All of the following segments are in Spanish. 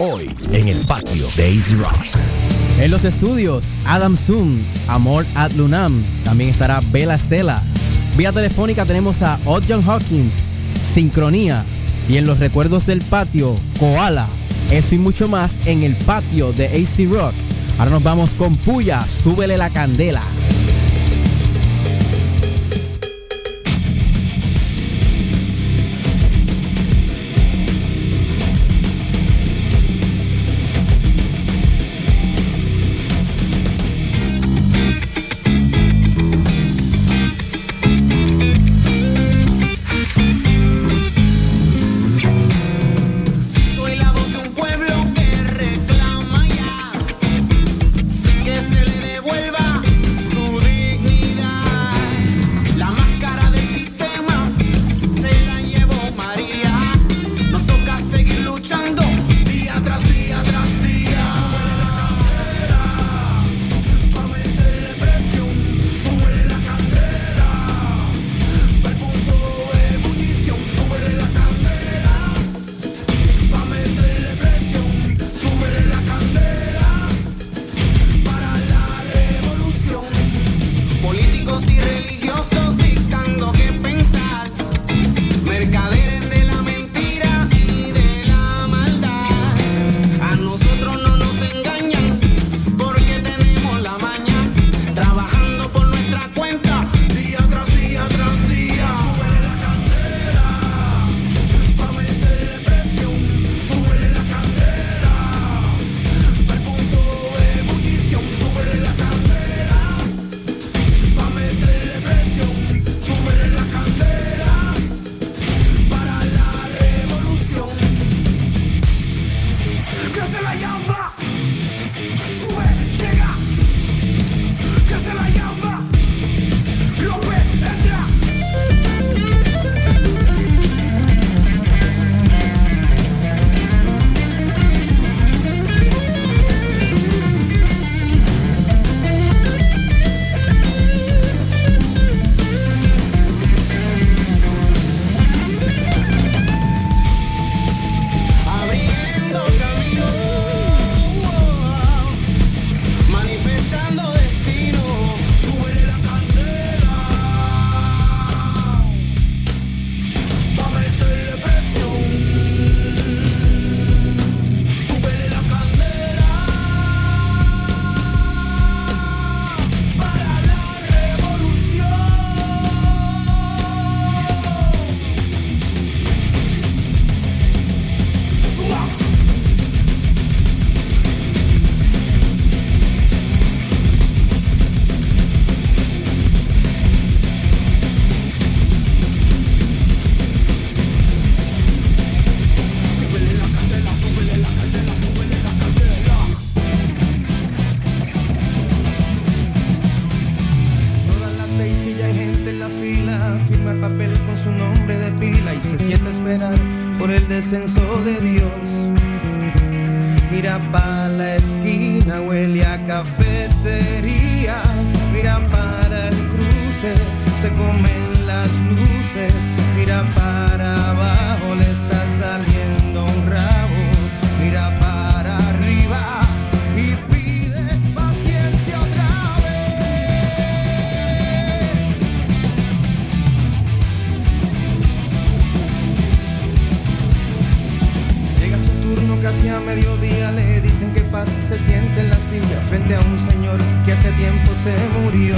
Hoy en el patio de Easy Rock. En los estudios, Adam Zoom, Amor at Lunam. También estará Bella Stella. Vía telefónica tenemos a Odd Hawkins, Sincronía. Y en los recuerdos del patio, Koala. Eso y mucho más en el patio de AC Rock. Ahora nos vamos con Puya, súbele la candela. Since. mediodía le dicen que pasa se siente en la silla frente a un señor que hace tiempo se murió.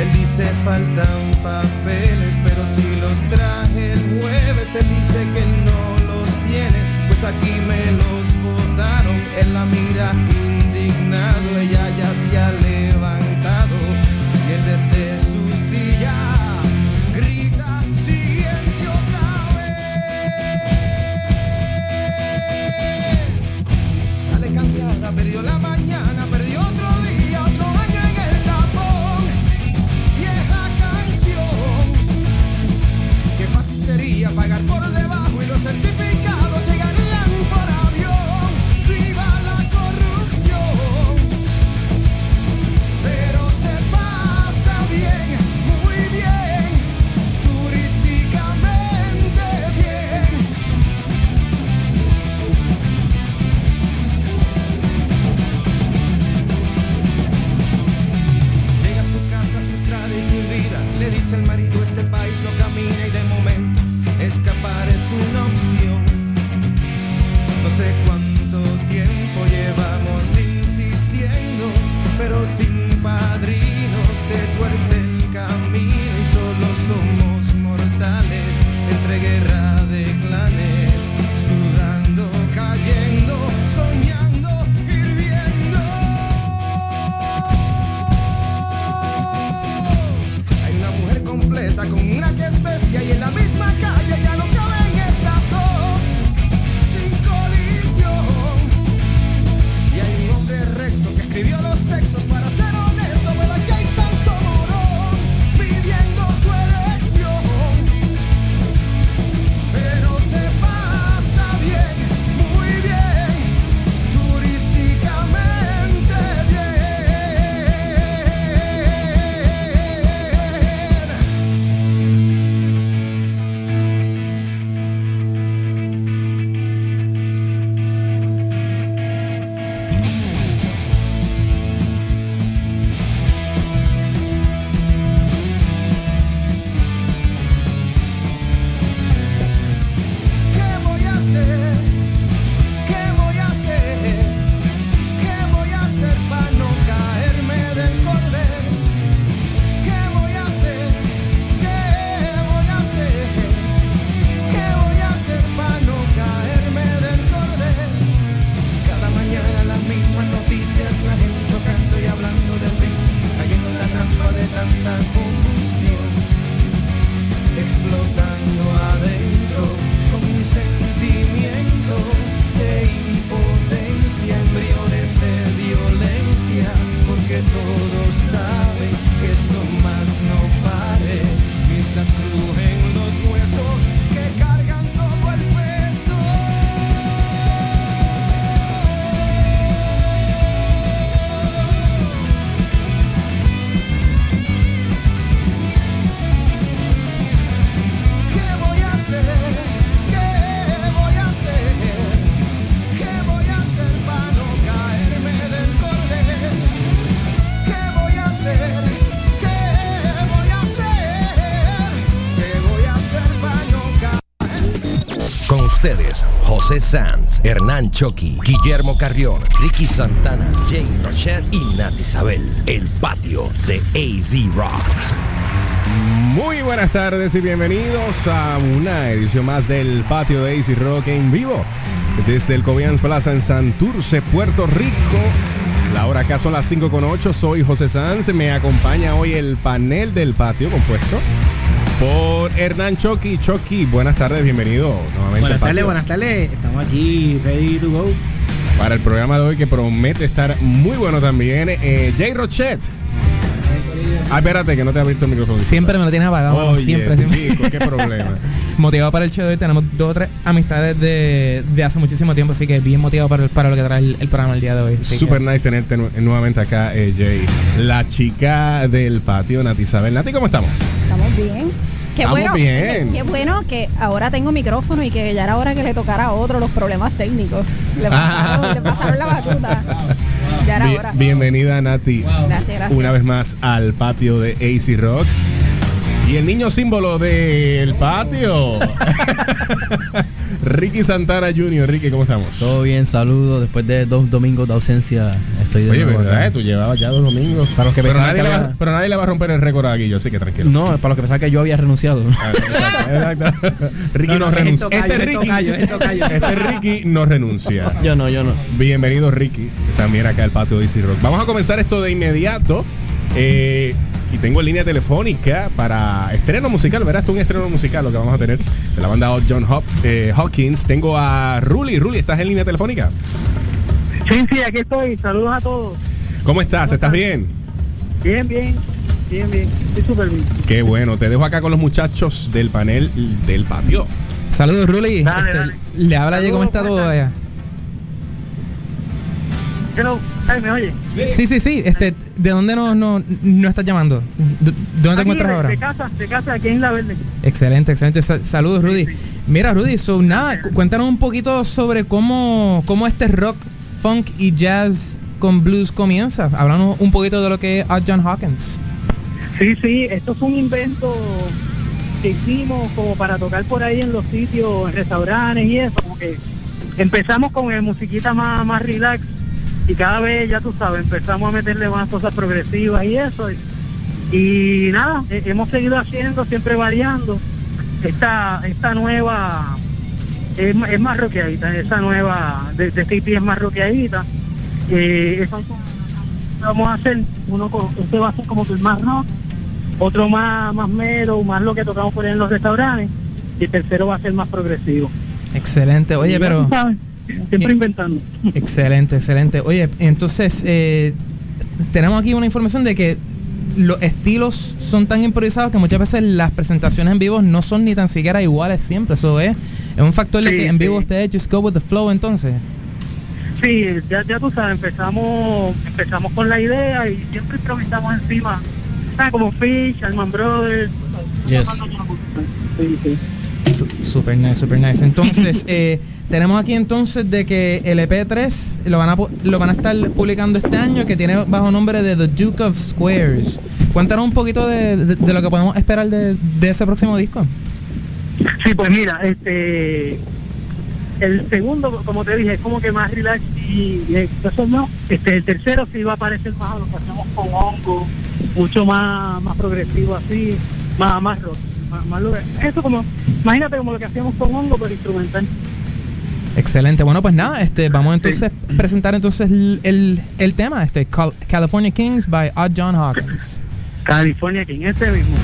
Él dice faltan papeles, pero si los traje el jueves, se dice que no los tiene, pues aquí me los botaron. Él la mira indignado, ella ya se ha levantado y él desde su silla la mañana. José Sanz, Hernán Choqui, Guillermo Carrión, Ricky Santana, Jay Rochelle y Nat Isabel. El patio de AZ Rocks. Muy buenas tardes y bienvenidos a una edición más del patio de AZ Rock en vivo. Desde el Cobians Plaza en Santurce, Puerto Rico. La hora acá son las 5 con 8. Soy José Sanz. Me acompaña hoy el panel del patio compuesto por Hernán Choqui. Choqui, buenas tardes, bienvenido nuevamente. Buenas tardes, buenas tardes. Estamos aquí, ready to go. Para el programa de hoy que promete estar muy bueno también. Eh, Jay Rochet. Ah, espérate, que no te ha abierto el micrófono. Siempre me lo tienes apagado, Oye, siempre, siempre. chico, qué problema. motivado para el show de hoy. Tenemos dos o tres amistades de, de hace muchísimo tiempo, así que bien motivado para, para lo que trae el, el programa el día de hoy. Super que- nice tenerte nu- nuevamente acá, eh, Jay. La chica del patio, Nati Isabel. Nati, ¿cómo estamos? Estamos bien. Qué Estamos bueno, bien. Qué, bueno que ahora tengo micrófono y que ya era hora que le tocara a otro los problemas técnicos. Le pasaron, le pasaron la batuta. Ya era Bien- hora. bienvenida, Nati. Gracias, gracias. Una vez más al patio de AC Rock. Y el niño símbolo del patio. Ricky Santana Jr. Ricky, ¿cómo estamos? Todo bien, saludos. Después de dos domingos de ausencia, estoy de Oye, nuevo ¿verdad? acá. Tú llevabas ya dos domingos. Para los que pero, pensaban nadie que le va, había- pero nadie le va a romper el récord a Guillo, así que tranquilo. No, para los que pensaban que yo había renunciado. Ah, Exacto, exacto. Ricky No, renuncia. Este Ricky, este Ricky no renuncia. yo no, yo no. Bienvenido Ricky, también acá al patio de Easy Rock. Vamos a comenzar esto de inmediato. Eh, y tengo en línea telefónica para estreno musical, verás tú un estreno musical lo que vamos a tener de la banda John Hop, eh, Hawkins. Tengo a Ruli. Ruli, ¿estás en línea telefónica? Sí, sí, aquí estoy. Saludos a todos. ¿Cómo estás? ¿Estás bien? Bien, bien. Bien, bien. Estoy súper bien. Qué bueno, te dejo acá con los muchachos del panel del patio. Saludos, Ruli. Dale, Este, dale. Le habla Jay, ¿cómo está ¿cómo todo allá? Hello. Ay, ¿me oye? Sí, sí, sí. Este, ¿De dónde no, no, no estás llamando? ¿De- ¿Dónde te encuentras de, ahora? De casa, de casa, aquí en La Verde. Excelente, excelente. Sa- Saludos, Rudy. Mira, Rudy, so, nada, cu- cuéntanos un poquito sobre cómo, cómo este rock, funk y jazz con blues comienza. Háblanos un poquito de lo que es Odd John Hawkins. Sí, sí, esto es un invento que hicimos como para tocar por ahí en los sitios, en restaurantes y eso. Como que empezamos con el musiquita más, más relax y cada vez, ya tú sabes, empezamos a meterle más cosas progresivas y eso. Y, y nada, hemos seguido haciendo, siempre variando. Esta, esta nueva es, más rockeadita, esa nueva de, de este EP es más rockeadita. Eh, vamos a hacer, uno con, este va a ser como que el más rock, otro más, más mero, más lo que tocamos por ahí en los restaurantes, y el tercero va a ser más progresivo. Excelente. Oye, pero... sabes, siempre inventando. Excelente, excelente. Oye, entonces, eh, tenemos aquí una información de que los estilos son tan improvisados que muchas veces las presentaciones en vivo no son ni tan siquiera iguales siempre. Eso es, es un factor de que en vivo sí. ustedes just go with the flow entonces. Sí, ya, ya tú sabes, empezamos empezamos con la idea y siempre improvisamos encima. Ah, como Fish, Alman Brothers. Yes. Sí, Super nice, super nice. Entonces, eh, tenemos aquí entonces de que el EP3 lo van, a, lo van a estar publicando este año, que tiene bajo nombre de The Duke of Squares. Cuéntanos un poquito de, de- lo que podemos esperar de, de ese próximo disco. Sí, pues mira, este el segundo, como te dije, es como que más relax y, eso no. Este, el tercero sí va a parecer más a lo que hacemos con hongo, mucho más, más progresivo así, más, más rock. Más, más eso como, imagínate como lo que hacíamos con hongo, pero instrumental. Excelente. Bueno, pues nada, este, vamos entonces a presentar entonces el, el, el tema, este Cal- California Kings by Odd John Hawkins. California King, ese mismo.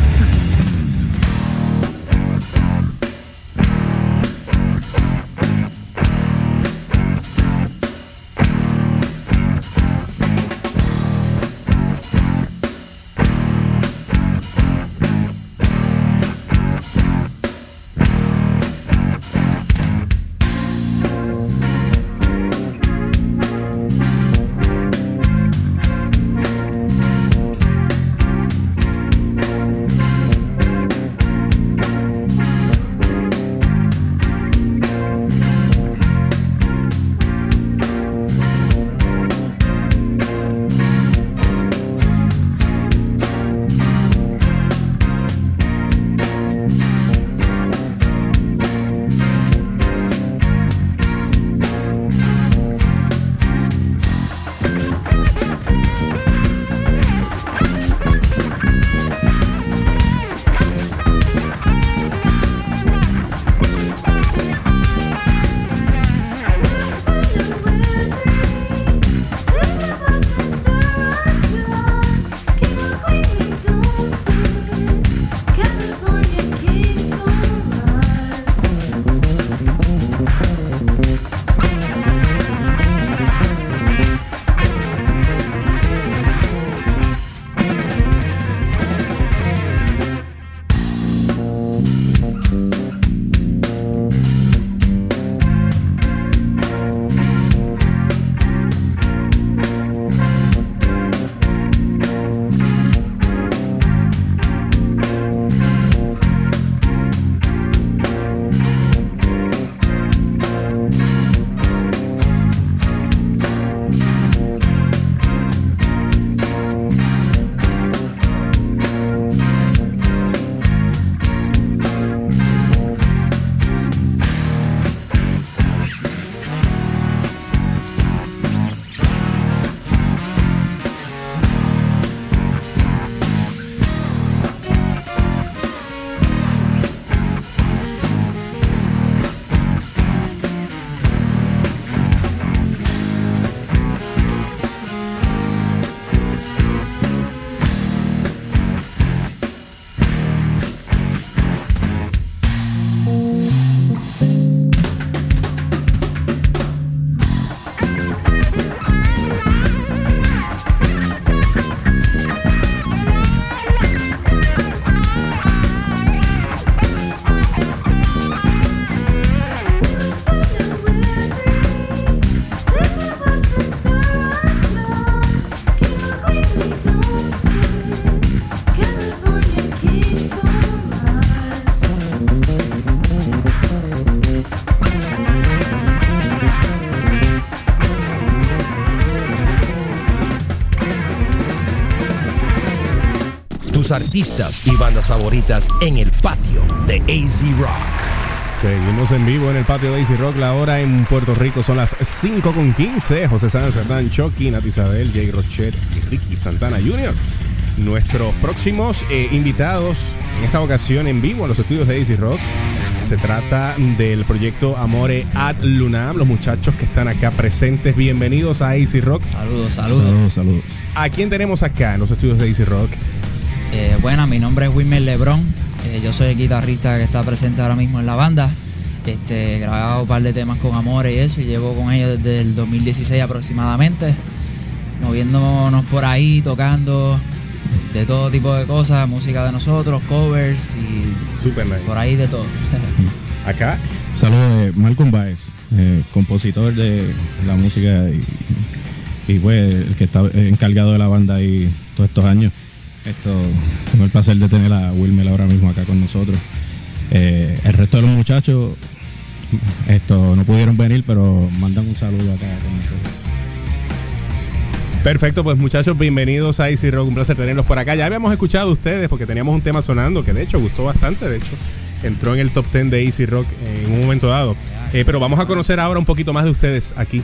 Artistas y bandas favoritas en el patio de AZ Rock. Seguimos en vivo en el patio de Easy Rock. La hora en Puerto Rico son las 5 con 15. José Sánchez Hernán, Chucky, Nat Isabel, Jay Rochet y Ricky Santana Jr. Nuestros próximos eh, invitados en esta ocasión en vivo a los estudios de Easy Rock. Se trata del proyecto Amore Ad Lunam. Los muchachos que están acá presentes, bienvenidos a Easy Rock. Saludos, saludos. Saludos, saludos. ¿A quién tenemos acá en los estudios de Easy Rock? Eh, bueno, mi nombre es Wilmer Lebron. Eh, yo soy el guitarrista que está presente ahora mismo en la banda. Este, he grabado un par de temas con Amore y eso, y llevo con ellos desde el 2016 aproximadamente. Moviéndonos por ahí, tocando de todo tipo de cosas, música de nosotros, covers y Super nice. por ahí de todo. Acá. Saludos de Malcolm Baez, eh, compositor de la música y, y pues el que está encargado de la banda ahí todos estos años. Esto, tengo el placer de tener a Wilmer ahora mismo acá con nosotros. Eh, el resto de los muchachos esto no pudieron venir, pero mandan un saludo acá con nosotros. Perfecto, pues muchachos, bienvenidos a Easy Rock. Un placer tenerlos por acá. Ya habíamos escuchado ustedes porque teníamos un tema sonando que de hecho gustó bastante. De hecho, entró en el top 10 de Easy Rock en un momento dado. Eh, pero vamos a conocer ahora un poquito más de ustedes aquí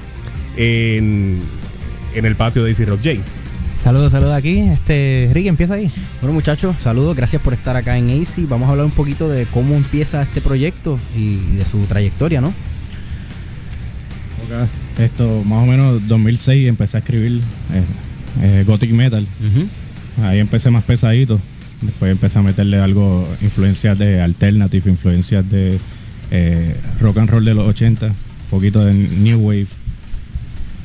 en, en el patio de Easy Rock. Jay. Saludos, saludos aquí. Este, Ricky, empieza ahí. Bueno muchachos, saludos, gracias por estar acá en AC. Vamos a hablar un poquito de cómo empieza este proyecto y de su trayectoria, ¿no? Ok. Esto, más o menos 2006 empecé a escribir eh, eh, Gothic Metal. Ahí empecé más pesadito. Después empecé a meterle algo, influencias de alternative, influencias de eh, rock and roll de los 80, un poquito de new wave.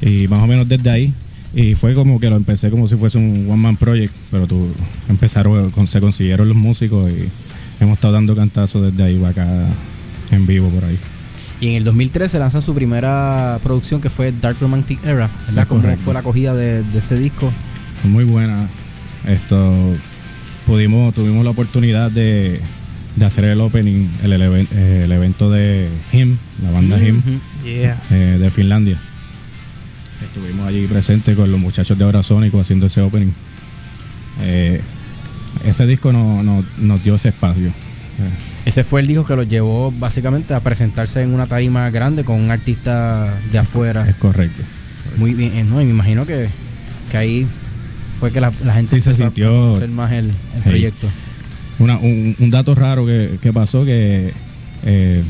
Y más o menos desde ahí. Y fue como que lo empecé como si fuese un one man project, pero tú empezaron, se consiguieron los músicos y hemos estado dando cantazos desde ahí para acá en vivo por ahí. Y en el 2013 lanzan su primera producción que fue Dark Romantic Era. ¿verdad? ¿Cómo correcto. fue la acogida de, de ese disco? muy buena. Esto pudimos, tuvimos la oportunidad de, de hacer el opening, el, el even- el evento de HIM, la banda HIM Ujú. Yeah. eh, de Finlandia. Estuvimos allí presentes con los muchachos de Orasónico haciendo ese opening. Eh, ese disco no, no- nos dio ese espacio. Ese fue el disco que los llevó básicamente a presentarse en una tarima grande con un artista de afuera. es correcto. Muy bien, eh, ¿no? Y me imagino que, que ahí fue que la, la gente Sí, se empezó a sintió- hacer más el, el Hey. proyecto. Una- un, un dato raro que, que pasó que eh,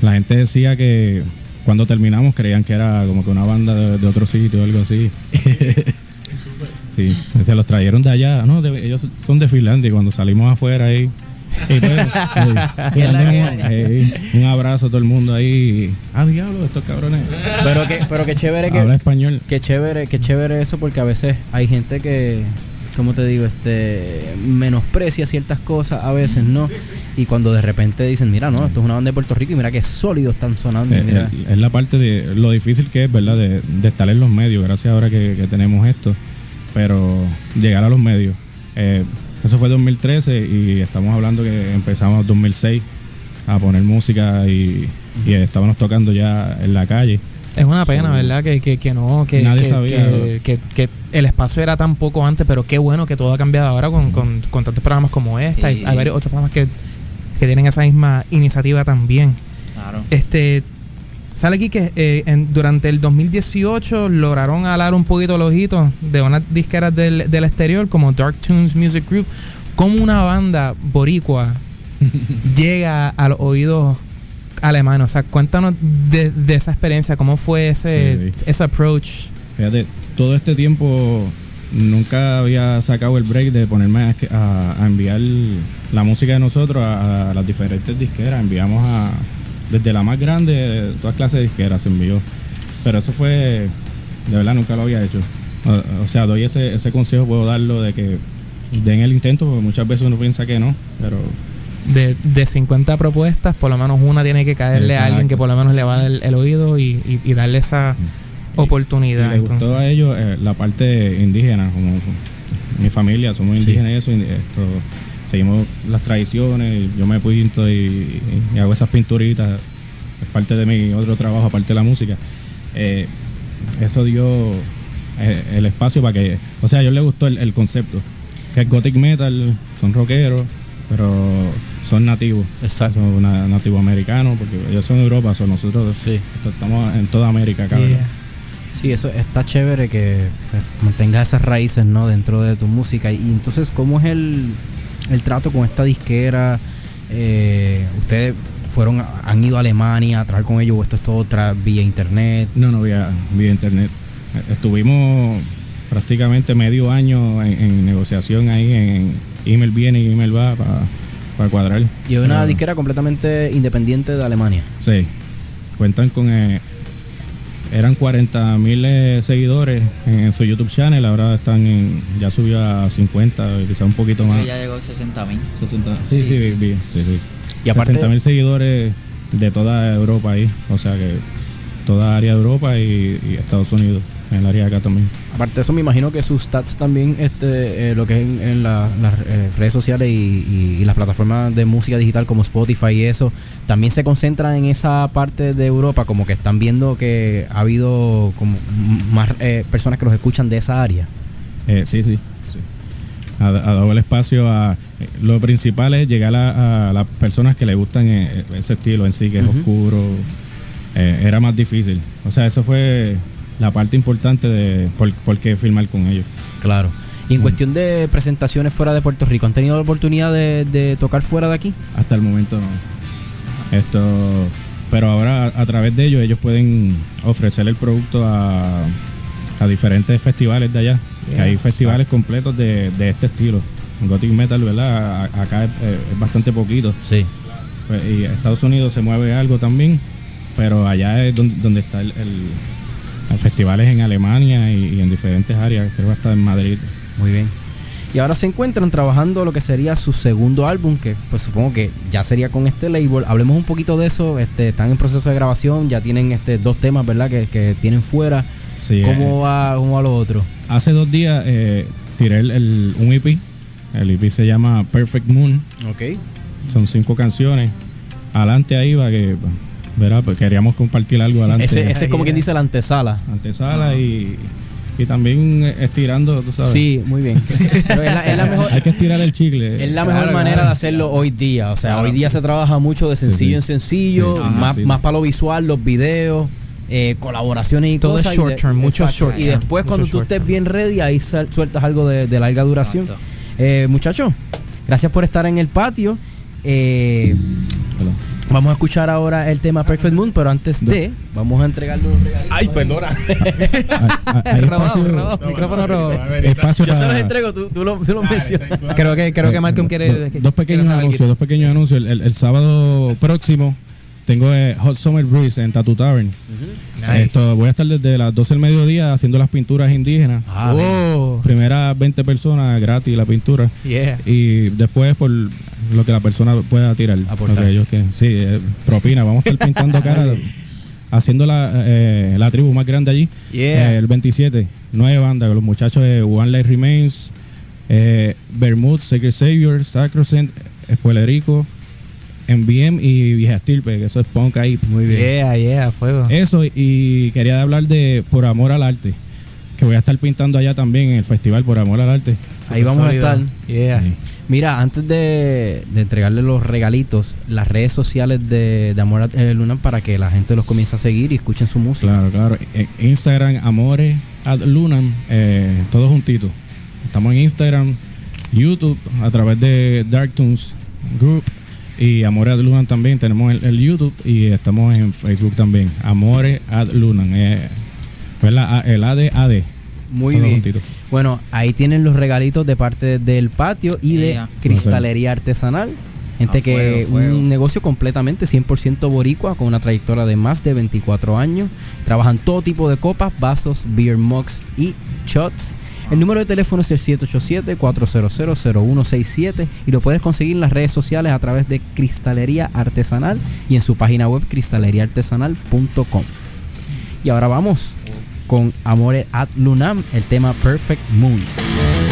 la gente decía que cuando terminamos creían que era como que una banda de, de otro sitio o algo así. sí, se los trajeron de allá. No, de- ellos son de Finlandia y cuando salimos afuera ahí. y pues, un, abrazo a todo el mundo ahí. Ah, diablo, estos cabrones. Pero que, pero que chévere que, Habla español. Qué chévere, qué chévere eso porque a veces hay gente que, como te digo, este menosprecia ciertas cosas a veces, ¿no? Y cuando de repente dicen, mira, no, esto es una banda de Puerto Rico y mira qué sólidos están sonando. Eh, mira. eh, es la parte de lo difícil que es, ¿verdad? De, de estar en los medios, gracias ahora que, que tenemos esto. Pero llegar a los medios. eh, eso fue 2013 y estamos hablando que empezamos 2006 a poner música y, y estábamos tocando ya en la calle. Es una pena, ¿verdad? Que, que, que no, que, Nadie que, sabía. que, que- que el espacio era tan poco antes, pero qué bueno que todo ha cambiado ahora con, con, con tantos programas como esta. y Sí. hay varios otros programas que, que tienen esa misma iniciativa también. Claro. Este sale aquí que eh, en- durante el 2018 lograron alar un poquito los ojitos de unas disqueras del, del exterior como Dark Tunes Music Group. Como una banda boricua llega a los oídos alemanes. O sea, cuéntanos de, de esa experiencia, cómo fue ese, Sí. ese approach. Fíjate, todo este tiempo nunca había sacado el break de ponerme a, a- a enviar la música de nosotros a, a las diferentes disqueras. Enviamos a, desde la más grande, todas clases de disqueras se envió. Pero eso fue, de verdad, nunca lo había hecho. O, o sea, doy ese, ese consejo, puedo darlo de que den el intento, porque muchas veces uno piensa que no, pero De, de 50 propuestas, por lo menos una tiene que caerle a alguien que por lo menos le va a dar el oído y, y- y darle esa Y- oportunidad. Y le gustó entonces. a ellos eh, la parte indígena, como mi familia, somos Sí. indígenas y eso, esto, seguimos las tradiciones, yo me pinto y, y hago esas pinturitas, es parte de mi otro trabajo, aparte de la música. Eh, eso dio eh, el espacio para que, o sea, a ellos les gustó el, el concepto. que es gothic metal, son rockeros, pero son nativos. Exacto. Son una- nativo americanos, porque ellos son de Europa, son nosotros Sí. estamos en toda América acá. Yeah. Sí, eso está chévere que pues, mantengas esas raíces, ¿no? Dentro de tu música. Y entonces, ¿cómo es el, el trato con esta disquera? Eh, ustedes fueron, a- han ido a Alemania a trabajar con ellos o esto es todo otra vía internet. No, no, vía, vía internet. Estuvimos prácticamente medio año en, en negociación ahí, en email viene y email va para cuadrar. Y es una Pero- disquera completamente independiente de Alemania. Sí, cuentan con... eh, eran 40 mil seguidores en, en su YouTube channel, ahora están en, ya subió a 50, quizá un poquito más. Ya llegó a 60 mil. 60, sí, sí, vi- vi, sí, sí. Y aparte- 60 mil seguidores de toda Europa ahí, o sea que toda área de Europa y, y Estados Unidos, en el área de acá también. Aparte de eso, me imagino que sus stats también, este, eh, lo que es en, en la- las eh, redes sociales y, y- y las plataformas de música digital como Spotify y eso, también se concentran en esa parte de Europa, como que están viendo que ha habido como más eh, personas que los escuchan de esa área. Sí, sí. sí. Ha, ha dado el espacio a... lo principal es llegar a, a las personas que le gustan ese estilo en sí, que es oscuro. Era más difícil. O sea, eso fue la parte importante de por, por qué filmar con ellos. Claro. Y en Mm. cuestión de presentaciones fuera de Puerto Rico, ¿han tenido la oportunidad de, de tocar fuera de aquí? Hasta el momento no. Esto, pero ahora a, a través de ellos ellos pueden ofrecer el producto a, a diferentes festivales de allá. que hay festivales completos de, de este estilo. Gothic metal, ¿verdad? A- acá es, eh, es bastante poquito. Sí. Pues, y Estados Unidos se mueve algo también, pero allá es donde, donde está el, el- hay festivales en Alemania y, y en diferentes áreas. Creo que hasta en Madrid. Muy bien. Y ahora se encuentran trabajando lo que sería su segundo álbum, que pues supongo que ya sería con este label. Hablemos un poquito de eso. Este, están en proceso de grabación, ya tienen este dos temas, ¿verdad? Que, que tienen fuera. Sí, ¿Cómo eh, va, ¿Cómo va lo otro? hace dos días eh, tiré el, el- un EP. El EP se llama Perfect Moon. Ok. Son cinco canciones. Adelante ahí va que, verá, pues queríamos compartir algo adelante. Ese, ese es como quien dice la antesala. Antesala y, y también estirando, tú sabes. Sí, muy bien. Pero es la, es la mejor, Hay que estirar el chicle. es la mejor Claro, manera claro. de hacerlo hoy día. O sea, Claro. hoy día se trabaja mucho de sencillo sí. en sencillo, Sí, sí, más, sí. más para lo visual, los videos. eh, colaboraciones y Todo es cosas. y short de- term, mucho short Y term, después, mucho cuando tú estés term. bien ready, ahí sal- sueltas algo de, de larga duración. Eh, muchachos, gracias por estar en el patio. Eh, Hola. Vamos a escuchar ahora el tema Perfect Moon, pero antes de, vamos a entregarle los regalitos. Ay, perdona. Ah, ah, Robado, espacio- robado, micrófono robado. espacio Yo se los entrego, tú, tú lo, tú lo mencionas. Creo que, creo que Eh, Malcolm quiere. dos pequeños anuncios, dos pequeños anuncios. El, el- el sábado próximo tengo eh, Hot Summer Breeze en Tattoo Tavern. Nice. Esto, voy a estar desde las 12 del mediodía haciendo las pinturas indígenas. Ah, Oh, Primeras 20 personas gratis la pintura. yeah. Y después por lo que la persona pueda tirar. Aportar. Que ellos que, sí, eh, propina. Vamos a estar pintando cara. haciendo la, eh, la tribu más grande allí. Yeah. Eh, el 27. Nueve bandas. Los muchachos de One Life Remains. Eh, Bermud, Sacred Savior, Sacrosanct, Espuelerico, MBM y Vieja Estirpe, que eso es punk ahí. Muy Yeah, yeah, fuego. Eso, y quería hablar de Por Amor al Arte, que voy a estar pintando allá también en el festival Por Amor al Arte. Ahí vamos a estar. Yeah. Sí. Mira, antes de, entregarle los regalitos, las redes sociales de, de Amor eh, para que la gente los comience a seguir y escuchen su música. Claro, claro. En Instagram, Amores Lunam, eh, todos juntitos. Estamos en Instagram, YouTube, a través de Darktoons Group y Amores ad Lunam también. Tenemos el, YouTube y estamos en Facebook también. Amores ad Lunam. Eh, pues la el AD. Muy bien. juntitos. Bueno, ahí tienen los regalitos de parte del patio y de Yeah. cristalería artesanal. Gente A que fuego, fuego. un negocio completamente 100% boricua con una trayectoria de más de 24 años. Trabajan todo tipo de copas, vasos, beer mugs y shots. El número de teléfono es el 787-400-0167 y lo puedes conseguir en las redes sociales a través de Cristalería Artesanal y en su página web cristaleriaartesanal.com. Y ahora vamos con Amore ad Lunam, el tema Perfect Moon.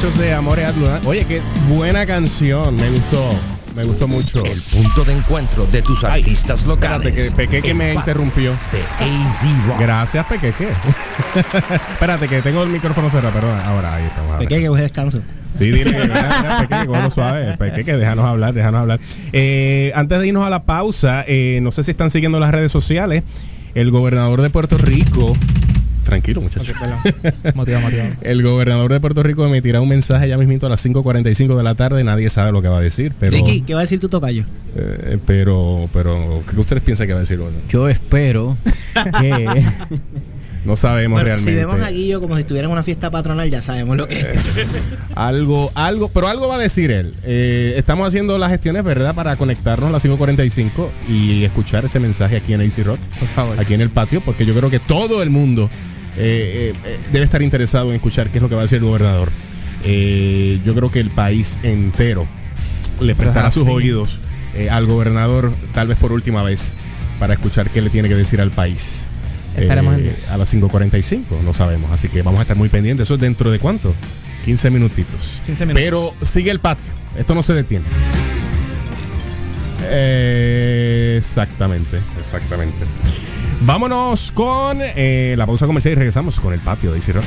Muchachos de Amore at Luna. Oye, qué buena canción. Me gustó. Me gustó mucho. El punto de encuentro de tus Ay, artistas locales. Espérate, que Pequeque El me interrumpió. De AZ Rock. Gracias, Pequeque. espérate, que tengo el micrófono cerrado, perdón. Ahora, ahí estamos. Pequeño, que descanso. Sí, dile, Pequeque, cógelo suave. Pequeque, déjanos hablar, déjanos hablar. Eh, antes de irnos a la pausa, eh, no sé si están siguiendo las redes sociales. El gobernador de Puerto Rico. Tranquilo, muchachos. Motivado, motivado. El gobernador de Puerto Rico emitirá un mensaje ya mismito a las 5.45 de la tarde. Nadie sabe lo que va a decir, pero. Ricky, ¿qué va a decir tu tocayo? eh, pero, pero, ¿qué ustedes piensan que va a decir? Bueno, Yo espero que. no sabemos Bueno, realmente. si vemos a Guillo como si estuviera en una fiesta patronal, ya sabemos lo que es. Algo, algo, pero algo va a decir él. Eh, estamos haciendo las gestiones, ¿verdad? Para conectarnos a las 5.45 y escuchar ese mensaje aquí en AC Rock, Por favor. aquí en el patio, porque yo creo que todo el mundo eh, eh, eh, debe estar interesado en escuchar qué es lo que va a decir el gobernador. Eh, yo creo que el país entero le prestará sus oídos al gobernador, tal vez por última vez, para escuchar qué le tiene que decir al país. Esperemos a las 5.45, no sabemos. Así que vamos a estar muy pendientes. Eso es dentro de cuánto? 15 minutitos. 15 minutos. Pero sigue el patio. Esto no se detiene. Exactamente, exactamente. Vámonos con eh, la pausa comercial y regresamos con el patio de Easy Rock.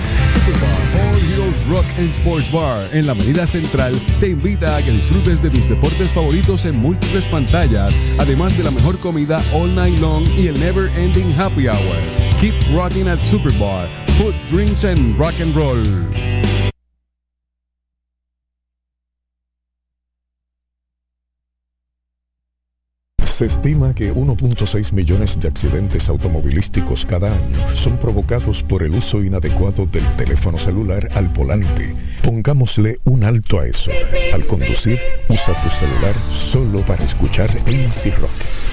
Heroes Rock and Sports Bar en la Avenida Central te invita a que disfrutes de tus deportes favoritos en múltiples pantallas, además de la mejor comida all night long y el never ending happy hour. Keep rocking at Super Bar, food, drinks and rock and roll. Se estima que 1.6 millones de accidentes automovilísticos cada año son provocados por el uso inadecuado del teléfono celular al volante. Pongámosle un alto a eso. Al conducir, usa tu celular solo para escuchar AC Rock.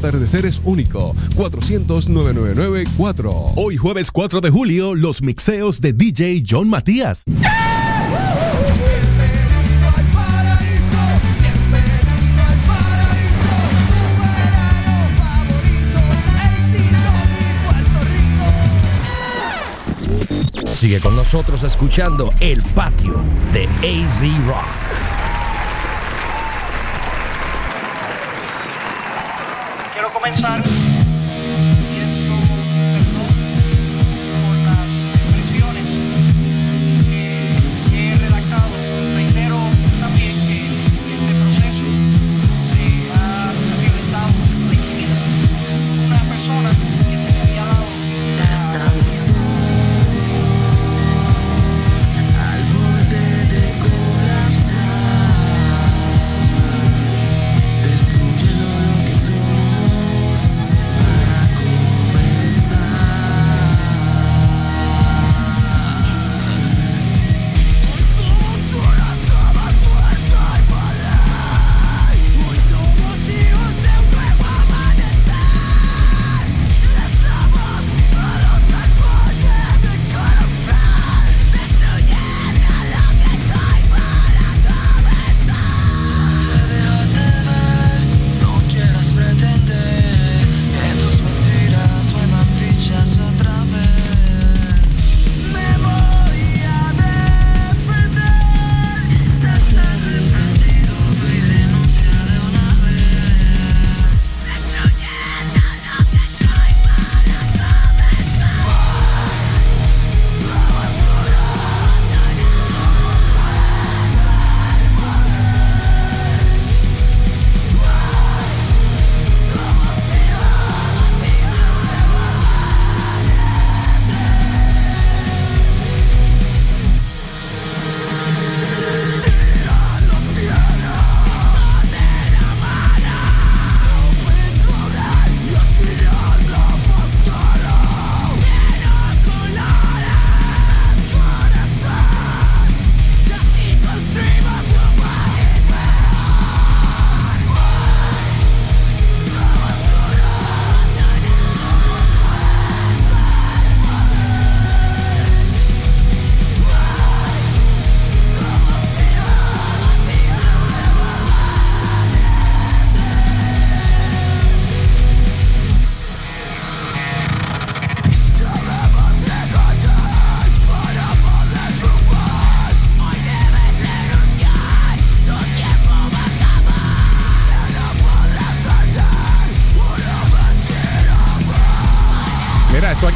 atardecer es único. 400-999-4. Hoy jueves 4 de julio, los mixeos de DJ John Matías. Sigue con nosotros escuchando El Patio de AZ Rock. Quiero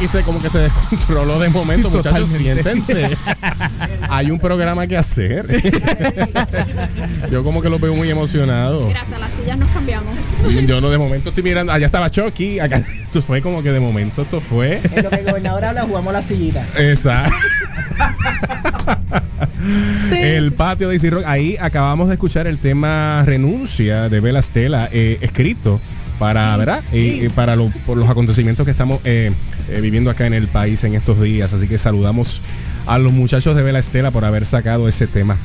aquí se como que se descontroló de momento, muchachos. Siéntense. Hay un programa que hacer. Yo como que los veo muy emocionados. Mira, hasta las sillas nos cambiamos. Yo no de momento estoy mirando, allá estaba Chucky, acá esto fue como que de momento esto fue En lo que el gobernador habla, jugamos la sillita. esa. El patio de Easy Rock. Ahí acabamos de escuchar el tema Renuncia de Bela Stella, eh, escrito para, ¿verdad? Y, y para lo- por los acontecimientos que estamos eh, eh, viviendo acá en el país en estos días. Así que saludamos a los muchachos de Bela Stella por haber sacado ese tema.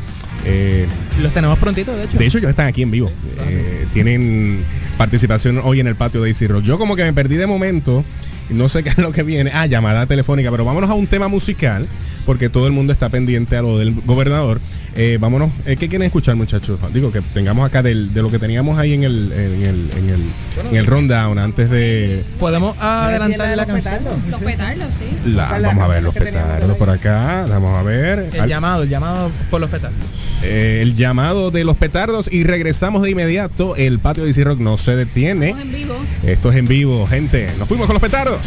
Eh, Los tenemos prontito, de hecho. de hecho, ellos están aquí en vivo. Eh, tienen participación hoy en el patio de Easy Rock. Yo como que me perdí de momento. No sé qué es lo que viene. Ah, llamada telefónica. Pero vámonos a un tema musical. Porque todo el mundo está pendiente a lo del gobernador. Eh, vámonos. eh, ¿Qué quieren escuchar, muchachos? Digo, que tengamos acá del- de lo que teníamos ahí en el, en el, en el, en el rundown antes de... Podemos adelantar la canción. petardos. Los petardos, sí. La, vamos a ver los petardos por acá. Vamos a ver. El Al- llamado, el llamado por los petardos. eh, el llamado de los petardos y regresamos de inmediato. El patio de Easy Rock no se detiene. Estamos en vivo. Esto es en vivo, gente. Nos fuimos con los petardos.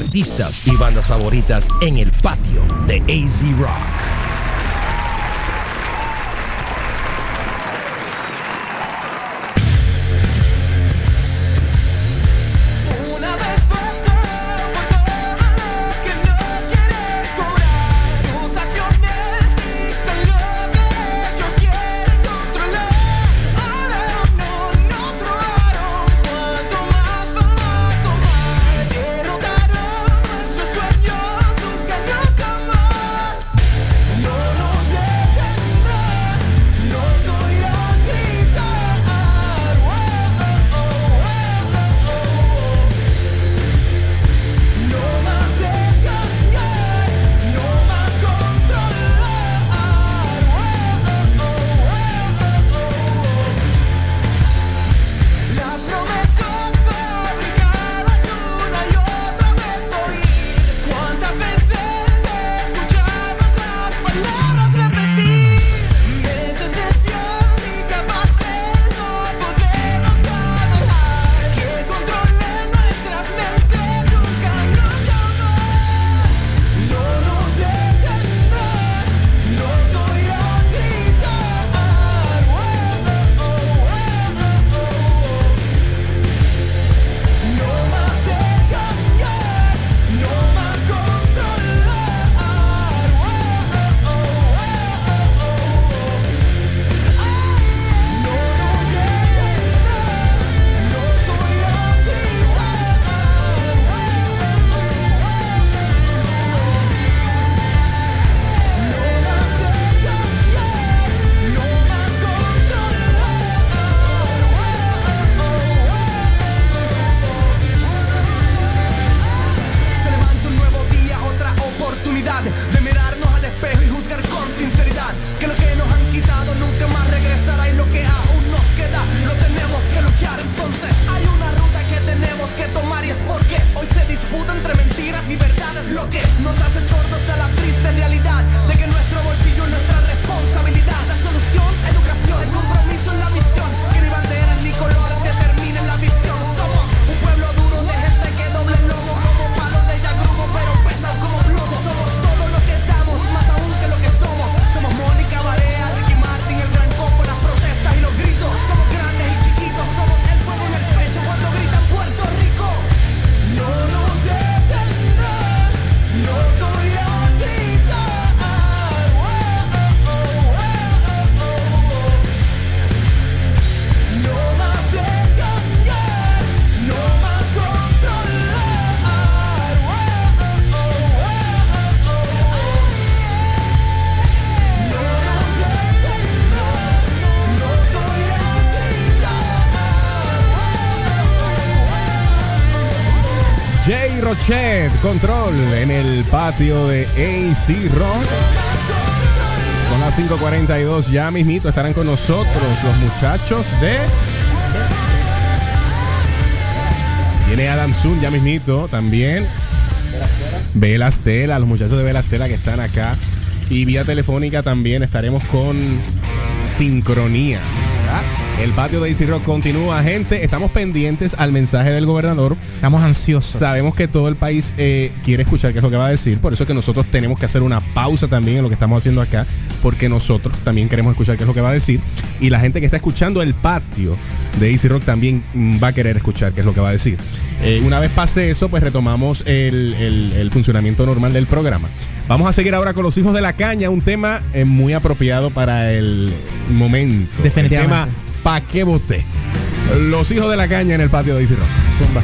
Artistas y bandas favoritas en el patio de AZ Rock. Control en el patio de AC Rock. Son las 5:42, ya mismito estarán con nosotros los muchachos de. Viene Adam Zoom, ya mismito también. Velastela, los muchachos de Velastela que están acá. Y vía telefónica también estaremos con Sincronía. El patio de AC Rock continúa, gente. Estamos pendientes al mensaje del gobernador. Estamos ansiosos. Sabemos que todo el país eh, quiere escuchar qué es lo que va a decir. Por eso es que nosotros tenemos que hacer una pausa también en lo que estamos haciendo acá. Porque nosotros también queremos escuchar qué es lo que va a decir. Y la gente que está escuchando el patio de Easy Rock también mm, va a querer escuchar qué es lo que va a decir. Eh, una vez pase eso, pues retomamos el, el- el funcionamiento normal del programa. Vamos a seguir ahora con los hijos de la caña, un tema eh, muy apropiado para el momento. Definitivamente. El tema ¿Pa qué voté? Los hijos de la caña en el patio de Rock. Zumba.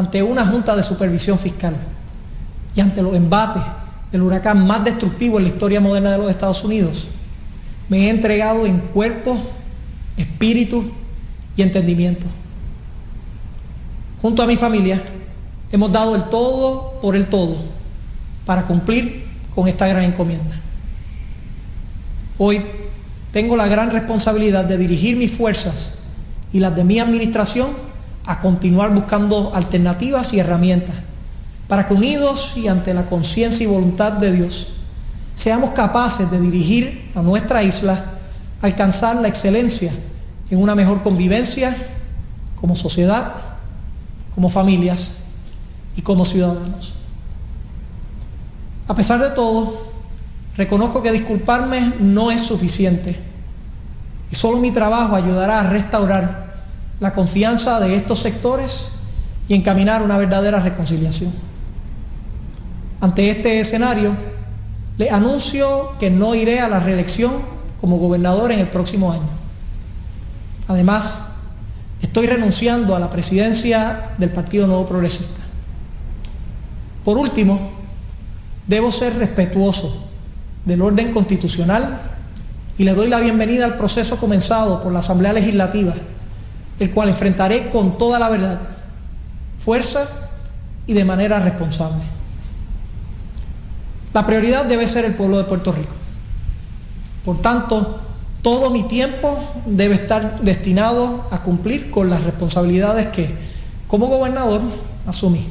Ante una junta de supervisión fiscal y ante los embates del huracán más destructivo en la historia moderna de los Estados Unidos, me he entregado en cuerpo, espíritu y entendimiento. Junto a mi familia, hemos dado el todo por el todo para cumplir con esta gran encomienda. Hoy tengo la gran responsabilidad de dirigir mis fuerzas y las de mi administración a continuar buscando alternativas y herramientas para que unidos y ante la conciencia y voluntad de Dios seamos capaces de dirigir a nuestra isla a alcanzar la excelencia en una mejor convivencia como sociedad, como familias y como ciudadanos. A pesar de todo, reconozco que disculparme no es suficiente y solo mi trabajo ayudará a restaurar la confianza de estos sectores y encaminar una verdadera reconciliación. Ante este escenario, le anuncio que no iré a la reelección como gobernador en el próximo año. Además, estoy renunciando a la presidencia del Partido Nuevo Progresista. Por último, debo ser respetuoso del orden constitucional y le doy la bienvenida al proceso comenzado por la Asamblea Legislativa, el cual enfrentaré con toda la verdad, fuerza y de manera responsable. La prioridad debe ser el pueblo de Puerto Rico. Por tanto, todo mi tiempo debe estar destinado a cumplir con las responsabilidades que, como gobernador, asumí.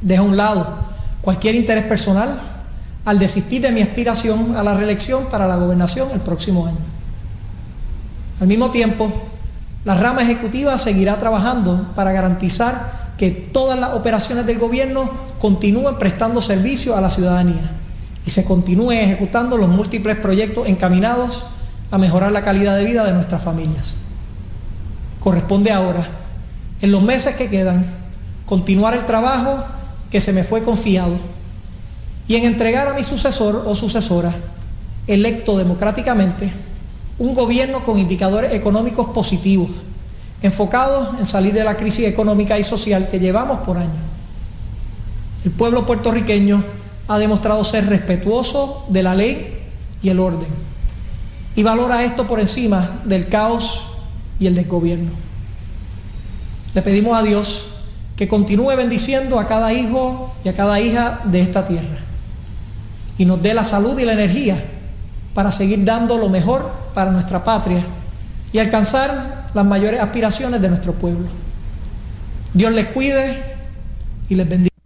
Dejo a un lado cualquier interés personal al desistir de mi aspiración a la reelección para la gobernación el próximo año. Al mismo tiempo, la rama ejecutiva seguirá trabajando para garantizar que todas las operaciones del gobierno continúen prestando servicio a la ciudadanía y se continúen ejecutando los múltiples proyectos encaminados a mejorar la calidad de vida de nuestras familias. Corresponde ahora, en los meses que quedan, continuar el trabajo que se me fue confiado y en entregar a mi sucesor o sucesora, electo democráticamente, un gobierno con indicadores económicos positivos, enfocados en salir de la crisis económica y social que llevamos por años. El pueblo puertorriqueño ha demostrado ser respetuoso de la ley y el orden y valora esto por encima del caos y el desgobierno. Le pedimos a Dios que continúe bendiciendo a cada hijo y a cada hija de esta tierra y nos dé la salud y la energía para seguir dando lo mejor para nuestra patria y alcanzar las mayores aspiraciones de nuestro pueblo. Dios les cuide y les bendiga.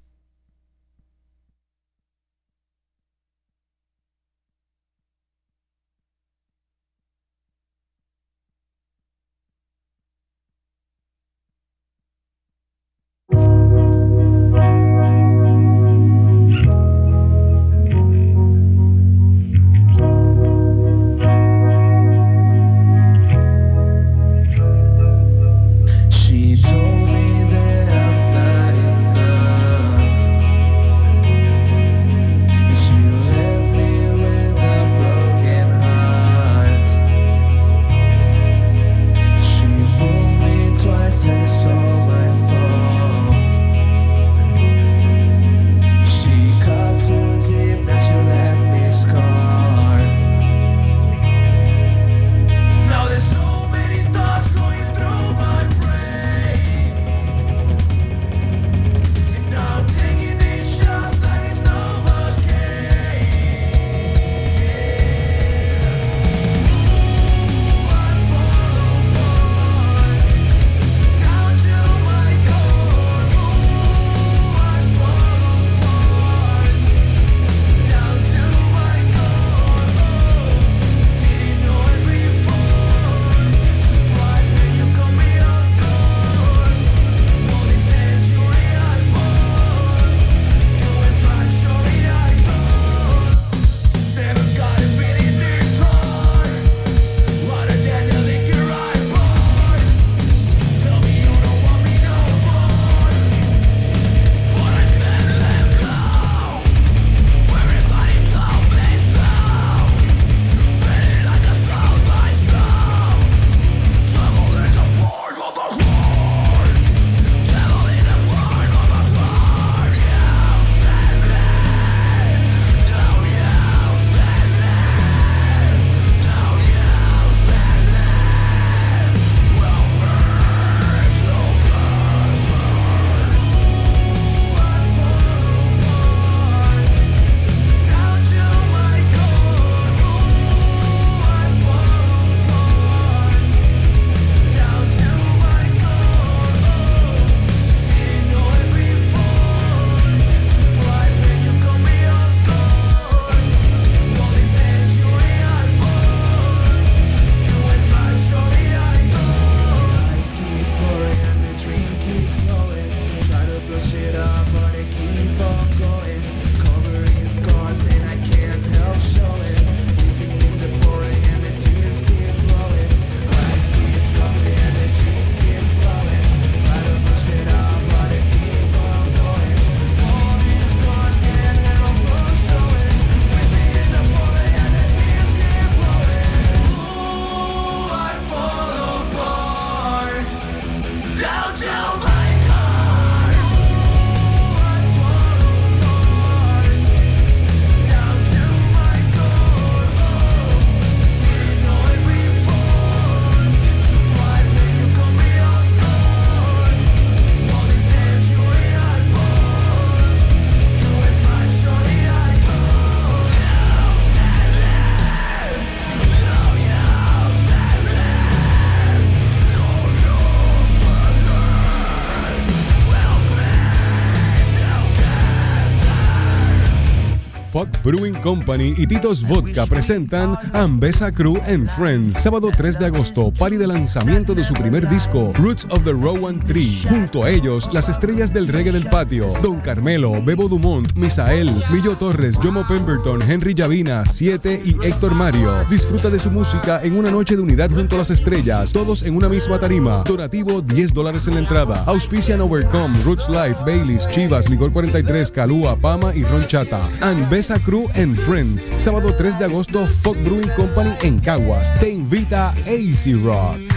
Brewing Company y Titos Vodka presentan Ambesa Crew and Friends. Sábado 3 de agosto, party de lanzamiento de su primer disco, Roots of the Rowan Tree. Junto a ellos, las estrellas del reggae del patio, Don Carmelo, Bebo Dumont, Misael, Millo Torres, Jomo Pemberton, Henry Llavina, Siete y Héctor Mario. Disfruta de su música en una noche de unidad junto a las estrellas, todos en una misma tarima. Donativo 10 dólares en la entrada. Auspician Overcome, Roots Life, Baileys, Chivas, Licor 43, Calúa, Pama y Ron Chata. Ambesa Crew Friends. Sábado 3 de agosto, Fog Brewing Company en Caguas. Te invita AC Rock.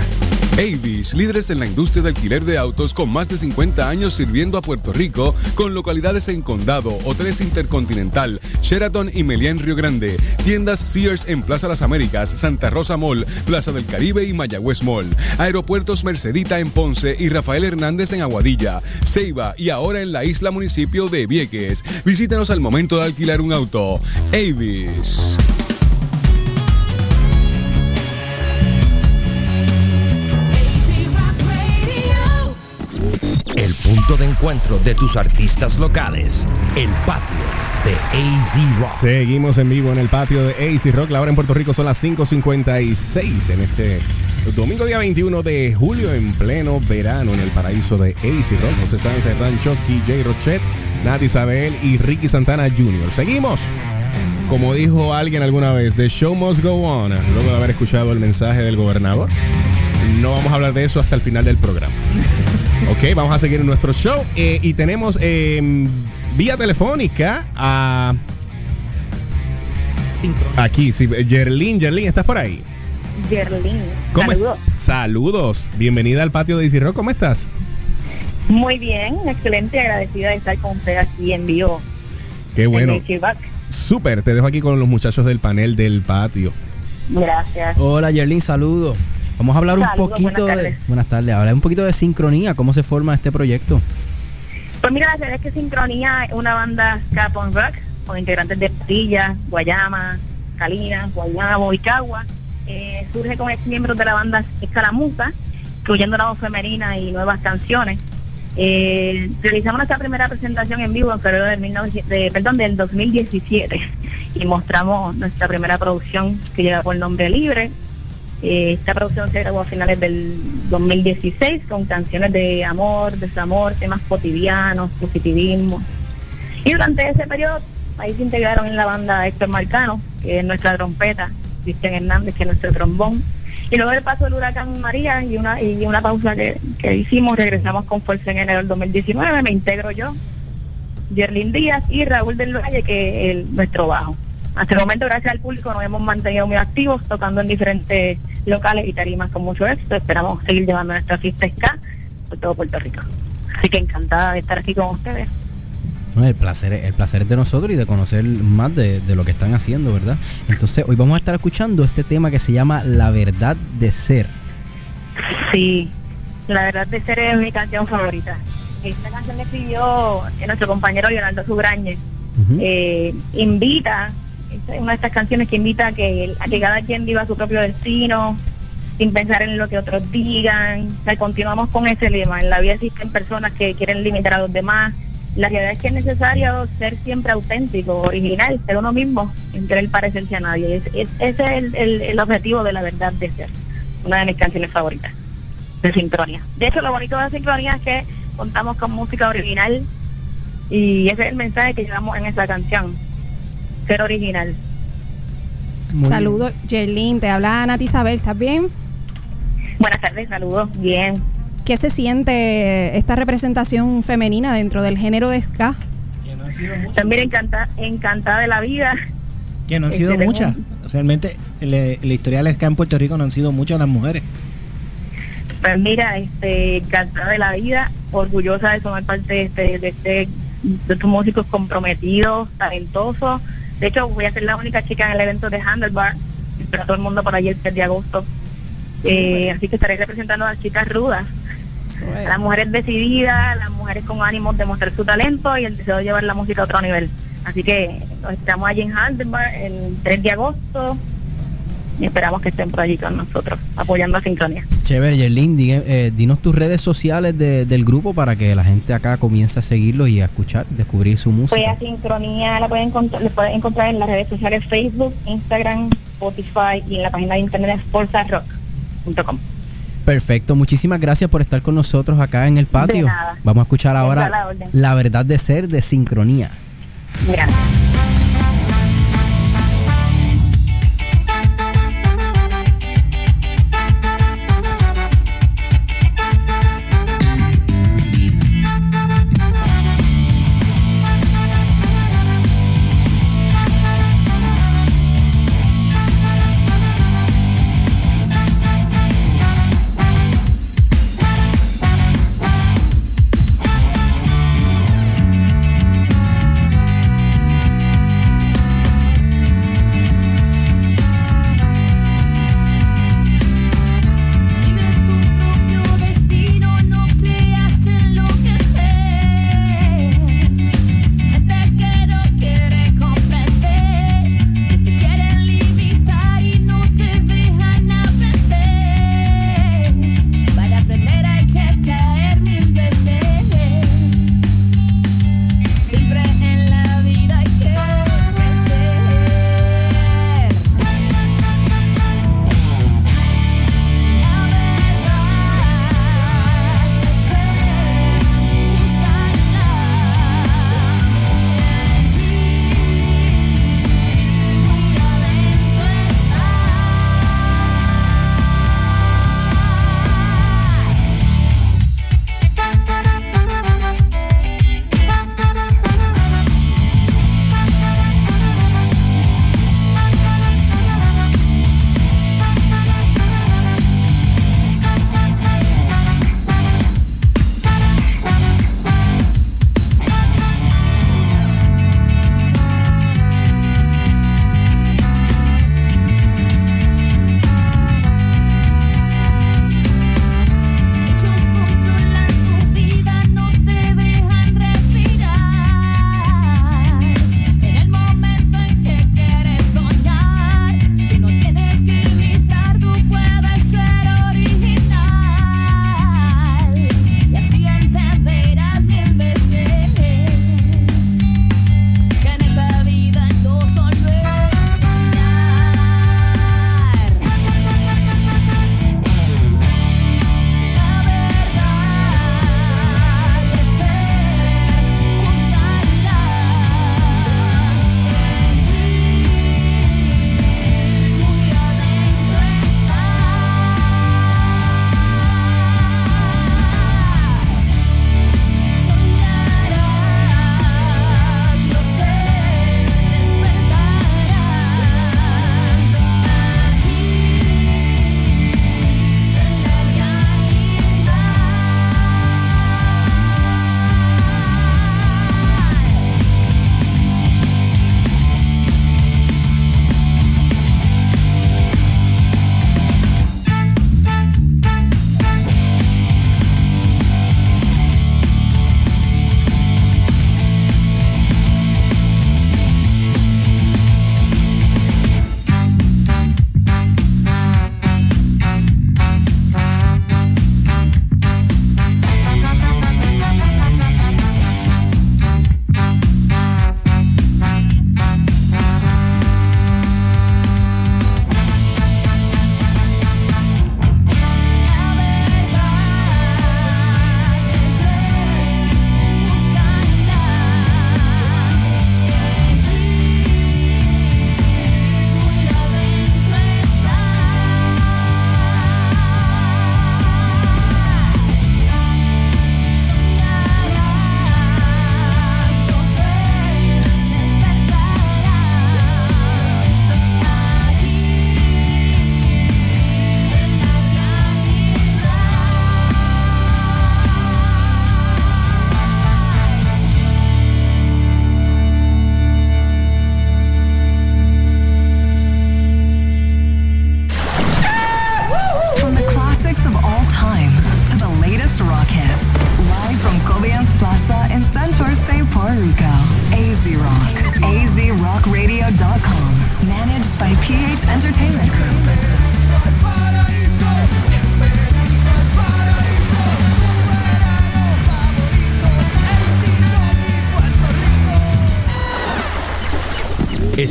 Avis, líderes en la industria de alquiler de autos con más de 50 años sirviendo a Puerto Rico, con localidades en Condado, Hoteles Intercontinental, Sheraton y Meliá en Río Grande, tiendas Sears en Plaza Las Américas, Santa Rosa Mall, Plaza del Caribe y Mayagüez Mall, aeropuertos Mercedita en Ponce y Rafael Hernández en Aguadilla, Ceiba y ahora en la isla municipio de Vieques. Visítanos al momento de alquilar un auto. Avis. De encuentro de tus artistas locales. El patio de AZ Rock. Seguimos en vivo en el patio de AC Rock. La hora en Puerto Rico son las 5.56 en este domingo día 21 de julio en pleno verano en el paraíso de AC Rock. José Hernán Chucky, Jay Rochet, Nati Isabel y Ricky Santana Jr. Seguimos. Como dijo alguien alguna vez, The Show Must Go On. Luego de haber escuchado el mensaje del gobernador. No vamos a hablar de eso hasta el final del programa. Ok, vamos a seguir en nuestro show. eh, y tenemos eh, vía telefónica a. Aquí, sí, Yerlin, Yerlin, ¿estás por ahí? Gerlin. ¿Cómo es- Saludos. Saludos. Bienvenida al patio de Easy Rock. ¿Cómo estás? Muy bien, excelente, agradecida de estar con usted aquí en vivo. Qué bueno. Súper. Te dejo aquí con los muchachos del panel del patio. Gracias. Hola Yerlin, saludos. Vamos a hablar un poquito buenas de. Buenas tardes. Hablar un poquito de sincronía. ¿Cómo se forma este proyecto? Pues mira, la verdad es que Sincronía es una banda punk rock con integrantes de Patilla, Guayama, Calinas, Guayamo y Cagua. Eh, surge con ex miembros de la banda Escaramuza, incluyendo una voz femenina y nuevas canciones. Eh, realizamos nuestra primera presentación en vivo en febrero del, 1900 de- perdón, del 2017 y mostramos nuestra primera producción que lleva por nombre Libre. Eh, esta producción se grabó a finales del 2016 con canciones de amor, desamor, temas cotidianos, positivismo. Y durante ese periodo ahí se integraron en la banda Héctor Marcano, que es nuestra trompeta, Cristian Hernández, que es nuestro trombón. Y luego del paso del huracán María y una, y una pausa que, que hicimos, regresamos con fuerza en enero del 2019, me integro yo, Yerlin Díaz y Raúl del Valle, que es el- nuestro bajo. Hasta el momento, gracias al público, nos hemos mantenido muy activos, tocando en diferentes locales y tarimas con mucho éxito. Esperamos seguir llevando nuestra fiesta ska por todo Puerto Rico. Así que encantada de estar aquí con ustedes. El placer, el placer es de nosotros y de conocer más de, de lo que están haciendo, ¿verdad? Entonces, hoy vamos a estar escuchando este tema que se llama La verdad de ser. Sí, la verdad de ser es mi canción favorita. Esta canción la escribió nuestro compañero Leonardo Subrañez. Eh, invita, una de estas canciones que invita a que, a que cada quien viva su propio destino, sin pensar en lo que otros digan. O sea, continuamos con ese lema. En la vida existen personas que quieren limitar a los demás. La realidad es que es necesario ser siempre auténtico, original, ser uno mismo, sin querer parecerse a nadie. Es- es- ese es el, el- objetivo de la verdad de ser. Una de mis canciones favoritas de Sincronía. De hecho, lo bonito de Sincronía es que contamos con música original y ese es el mensaje que llevamos en esa canción. Ser original. Saludos, Yerlin. Te habla Nati Isabel. ¿Estás bien? Buenas tardes, saludos. Bien. ¿Qué se siente esta representación femenina dentro del género de ska? También encantada, encantada de la vida. Que no han Este, sido tengo- muchas. Realmente, en la, en la historia del ska en Puerto Rico no han sido muchas las mujeres. Pues mira, este, encantada de la vida, orgullosa de formar parte de este, de este, de estos músicos comprometidos, talentosos. De hecho, voy a ser la única chica en el evento de Handlebar. Espero a todo el mundo por ahí el 3 de agosto. Eh, así que estaré representando a las chicas rudas. A las mujeres decididas, las mujeres con ánimos de mostrar su talento y el deseo de llevar la música a otro nivel. Así que nos estamos allí en Handlebar el 3 de agosto. Y esperamos que estén por allí con nosotros, apoyando a Sincronía. Chévere, Yerlin, di- eh, dinos tus redes sociales de- del grupo para que la gente acá comience a seguirlo y a escuchar, descubrir su música. Pues a Sincronía la pueden encontrar, la pueden encontrar en las redes sociales Facebook, Instagram, Spotify y en la página de internet forzarock.com. Perfecto, muchísimas gracias por estar con nosotros acá en el patio. Vamos a escuchar ahora la la verdad de ser de sincronía. Gracias.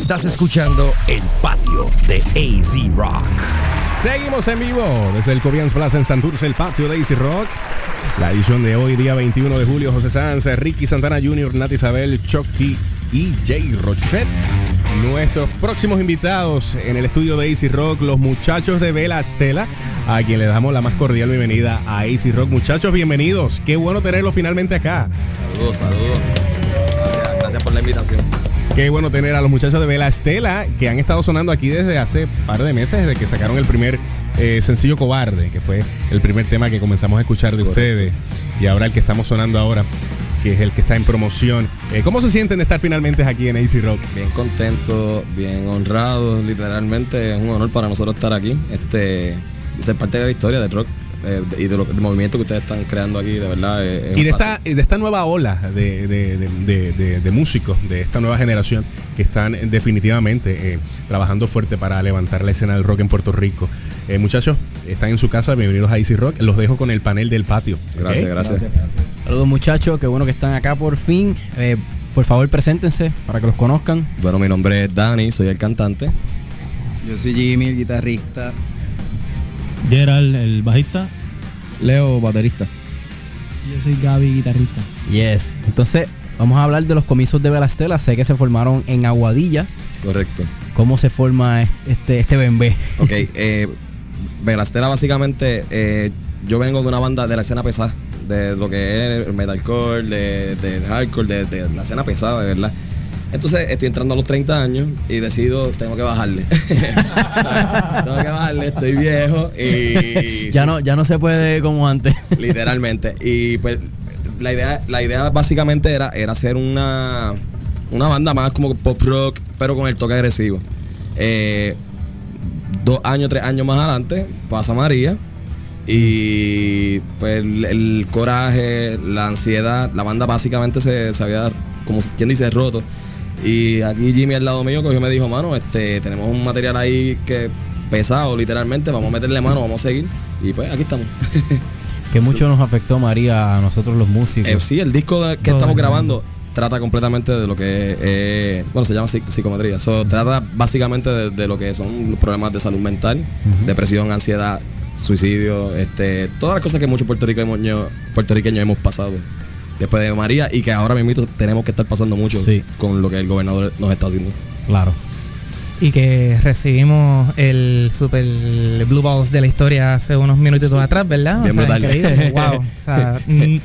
Estás escuchando El Patio de AZ Rock. Seguimos en vivo desde el Cobians Plaza en Santurce, el patio de Easy Rock. La edición de hoy, día 21 de julio, José Sanz, Ricky Santana Jr., Nat Isabel, Chucky y Jay Rochet. Nuestros próximos invitados en el estudio de AC Rock, los muchachos de Vela Stella, a quien le damos la más cordial bienvenida a AC Rock. Muchachos, bienvenidos. Qué bueno tenerlos finalmente acá. Saludos, saludos. Gracias, gracias por la invitación. Qué bueno tener a los muchachos de Vela Estela que han estado sonando aquí desde hace par de meses, desde que sacaron el primer eh, sencillo Cobarde, que fue el primer tema que comenzamos a escuchar de ustedes. Y ahora el que estamos sonando ahora, que es el que está en promoción. Eh, ¿Cómo se sienten de estar finalmente aquí en AC Rock? Bien contento, bien honrado, literalmente es un honor para nosotros estar aquí, este, ser parte de la historia del rock eh, y de lo- del movimiento que ustedes están creando aquí, de verdad. es Y de esta, de esta nueva ola de, de- de- de- de- de músicos, de esta nueva generación que están definitivamente eh, trabajando fuerte para levantar la escena del rock en Puerto Rico. Eh, muchachos, están en su casa, bienvenidos a Easy Rock. Los dejo con el panel del patio. Gracias, gracias. Saludos muchachos, qué bueno que están acá por fin. Eh, por favor, preséntense para que los conozcan. Bueno, mi nombre es Dani, soy el cantante. Yo soy Jimmy, el guitarrista. Gerald, el bajista. Leo, baterista. Yo soy Gaby, guitarrista. Yes. Entonces, vamos a hablar de los comienzos de Velastela. Sé que se formaron en Aguadilla. Correcto. ¿Cómo se forma es- este, este bembé? Ok, eh, Velastela básicamente, eh, yo vengo de una banda de la escena pesada, de lo que es el metalcore, de, del hardcore, de, de la escena pesada, de verdad. Entonces estoy entrando a los 30 años y decido, tengo que bajarle. tengo que bajarle, estoy viejo y... ya no, ya no se puede como antes. Literalmente. Y pues la idea, la idea básicamente era, era hacer una, una banda más como pop rock, pero con el toque agresivo. Eh, dos años, tres años más adelante, pasa María. Y pues el, el coraje, la ansiedad, la banda básicamente se, se había, como quien dice, roto. Y aquí Jimmy al lado mío cogió y me dijo, mano, este, tenemos un material ahí que pesado, literalmente, vamos a meterle mano, vamos a seguir. Y pues aquí estamos. que mucho nos afectó María a nosotros los músicos. Eh, sí, el disco que Todo estamos grabando trata completamente de lo que es, eh, bueno, se llama psic- psicometría. So, trata básicamente de, de lo que son los problemas de salud mental, depresión, ansiedad, suicidio, este, todas las cosas que muchos puertorriqueños, puertorriqueños hemos pasado después de María y que ahora mismo tenemos que estar pasando mucho Sí. con lo que el gobernador nos está haciendo. Claro. Y que recibimos el super Blue Balls de la historia hace unos minutitos atrás, ¿verdad? Bien o sea, increíble. Wow. O sea,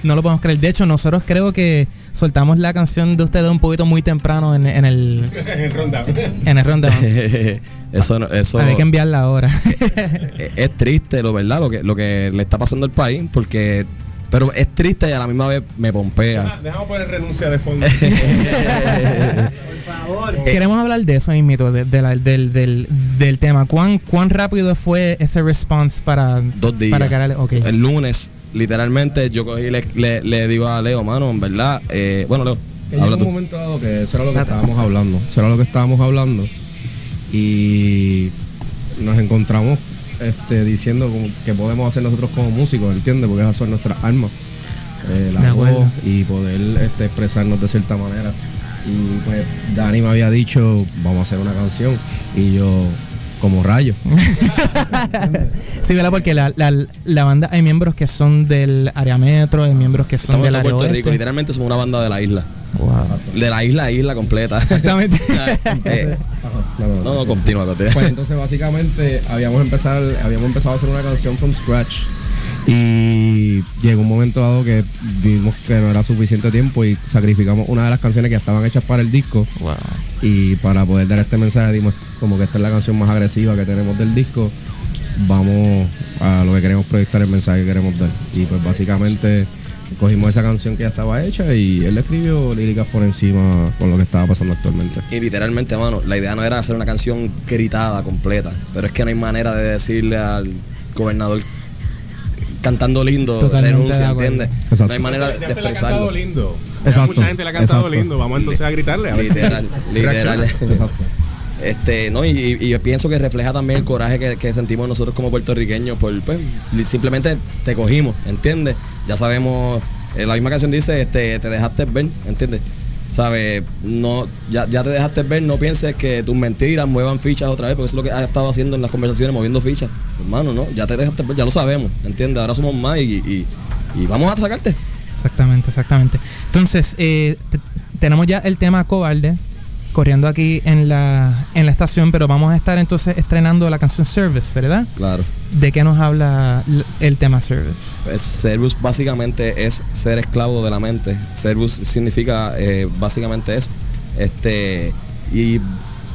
no lo podemos creer. De hecho, nosotros creo que soltamos la canción de ustedes un poquito muy temprano en, en el En el rundown. en el rundown. eso, no- eso Hay que enviarla ahora. es, es triste, lo verdad, lo que, lo que le está pasando al país, porque, pero es triste y a la misma vez me pompea. Dejamos poner renuncia de fondo. Queremos hablar de eso mismito, de- de la- del, del, del tema. ¿Cuán, ¿Cuán rápido fue ese response para, Dos días. para crear- ok. El lunes, literalmente, yo cogí y le, le- le digo a Leo, mano, en verdad, eh, bueno, Leo, habla un tú. momento dado que eso era lo que estábamos hablando. Eso era lo que estábamos hablando. Y nos encontramos este, diciendo que podemos hacer nosotros como músicos, ¿entiendes? Porque esas son nuestras armas. Eh, la voz y poder este, expresarnos de cierta manera. Y pues Dani me había dicho, vamos a hacer una canción. Y yo, como rayo. Sí, ¿verdad? Porque la, la, la banda hay miembros que son del área metro, hay miembros que son Estamos del de área Puerto oeste. Rico, literalmente somos una banda de la isla. Wow. De la isla a isla completa. Exactamente. Eh, no, no, continúa, continúa. Pues entonces básicamente habíamos empezado, habíamos empezado a hacer una canción from scratch y llegó un momento dado que vimos que no era suficiente tiempo y sacrificamos una de las canciones que ya estaban hechas para el disco. Y para poder dar este mensaje dimos como que esta es la canción más agresiva que tenemos del disco. Vamos a lo que queremos proyectar el mensaje que queremos dar. Y pues básicamente cogimos esa canción que ya estaba hecha y él le escribió líricas por encima con lo que estaba pasando actualmente. Y literalmente, mano, la idea no era hacer una canción gritada completa, pero es que no hay manera de decirle al gobernador cantando lindo, Totalmente de renuncia, acuerdo. ¿entiendes? Exacto. No hay manera de, expresarlo. cantado lindo. Exacto, mucha gente le ha cantado exacto. lindo. Vamos entonces a gritarle. A ver si- Literal, literal. Este, no, y, yo pienso que refleja también el coraje que, que sentimos nosotros como puertorriqueños por pues, simplemente te cogimos, ¿entiendes? Ya sabemos, eh, la misma canción dice, este, te dejaste ver, ¿entiendes? ¿Sabes? No, ya, ya te dejaste ver, no pienses que tus mentiras muevan fichas otra vez, porque eso es lo que has estado haciendo en las conversaciones, moviendo fichas. Hermano, no, ya te dejaste ver, ya lo sabemos, ¿entiendes? Ahora somos más y, y- y vamos a sacarte. Exactamente, exactamente. Entonces, eh, te- tenemos ya el tema cobarde corriendo aquí en la, en la estación, pero vamos a estar entonces estrenando la canción Service, ¿verdad? Claro. ¿De qué nos habla el tema Service? Pues, Servus básicamente es ser esclavo de la mente. Servus significa eh, básicamente eso. Este, y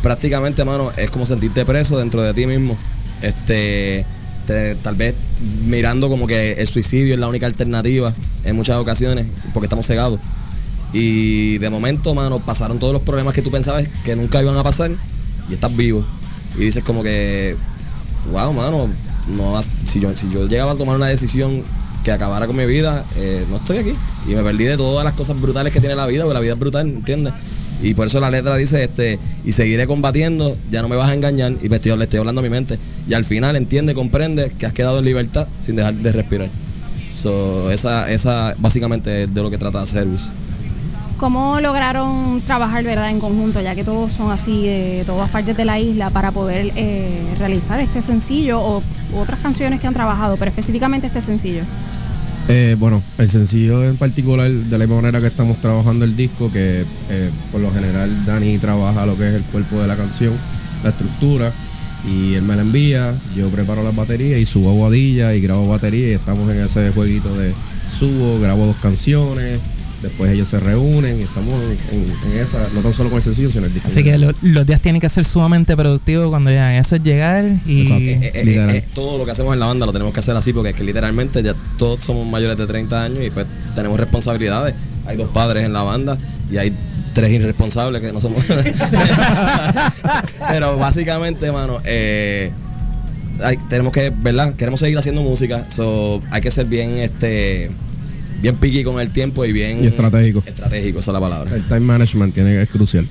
prácticamente, mano, es como sentirte preso dentro de ti mismo. Este, te- tal vez mirando como que el suicidio es la única alternativa en muchas ocasiones, porque estamos cegados. Y de momento, mano, pasaron todos los problemas que tú pensabas que nunca iban a pasar y estás vivo. Y dices como que, wow, mano, no, si, yo, si yo llegaba a tomar una decisión que acabara con mi vida, eh, no estoy aquí. Y me perdí de todas las cosas brutales que tiene la vida, porque la vida es brutal, ¿entiendes? Y por eso la letra dice, este, y seguiré combatiendo, ya no me vas a engañar, y me estoy- le estoy hablando a mi mente. Y al final entiende, comprende que has quedado en libertad sin dejar de respirar. So, esa, esa básicamente es de lo que trata Service. ¿Cómo lograron trabajar verdad en conjunto, ya que todos son así de todas partes de la isla, para poder eh, realizar este sencillo o otras canciones que han trabajado, pero específicamente este sencillo? Eh, bueno, el sencillo en particular, de la misma manera que estamos trabajando el disco, que eh, por lo general Dani trabaja lo que es el cuerpo de la canción, la estructura, y él me la envía, yo preparo las baterías y subo a Guadilla y grabo batería y estamos en ese jueguito de subo, grabo dos canciones, después ellos se reúnen y estamos en, en esa, no tan solo con el sencillo, sino el disco. Así que lo- los días tienen que ser sumamente productivos cuando ya eso es llegar y... Eh, eh, eh, eh, todo lo que hacemos en la banda lo tenemos que hacer así porque es que literalmente ya todos somos mayores de 30 años y pues tenemos responsabilidades. Hay dos padres en la banda y hay tres irresponsables que no somos. Pero básicamente, mano, eh, hay- tenemos que, ¿verdad? Queremos seguir haciendo música, so hay que ser bien, este, bien picky con el tiempo y bien Y estratégico. Estratégico, esa es la palabra. El time management tiene, es crucial.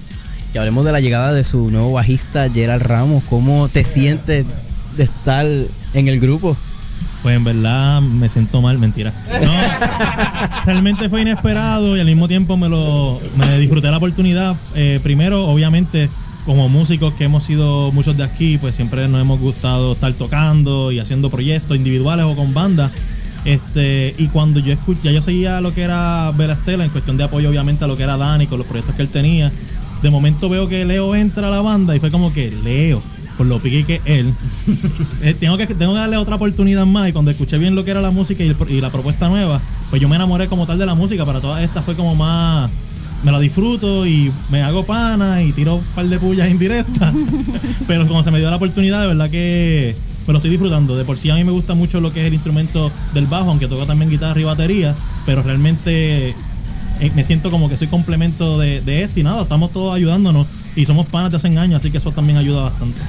Y hablemos de la llegada de su nuevo bajista Gerald Ramos. ¿Cómo te sientes de estar en el grupo? Pues en verdad me siento mal, mentira. No, realmente fue inesperado y al mismo tiempo me lo me disfruté la oportunidad. Eh, primero, obviamente, como músicos que hemos sido muchos de aquí, pues siempre nos hemos gustado estar tocando y haciendo proyectos individuales o con bandas. Este, y cuando yo escuché, ya yo seguía lo que era Verastela en cuestión de apoyo obviamente a lo que era Dani con los proyectos que él tenía. De momento veo que Leo entra a la banda y fue como que Leo, por lo pique que él, eh, tengo, que, tengo que darle otra oportunidad más. Y cuando escuché bien lo que era la música y, el y la propuesta nueva, pues yo me enamoré como tal de la música. Para todas estas fue como más. Me la disfruto y me hago pana y tiro un par de pullas indirectas. Pero como se me dio la oportunidad, de verdad que me lo estoy disfrutando. De por sí a mí me gusta mucho lo que es el instrumento del bajo, aunque toco también guitarra y batería. Pero realmente eh, me siento como que soy complemento de, de esto y nada, estamos todos ayudándonos y somos panas de hace años, así que eso también ayuda bastante.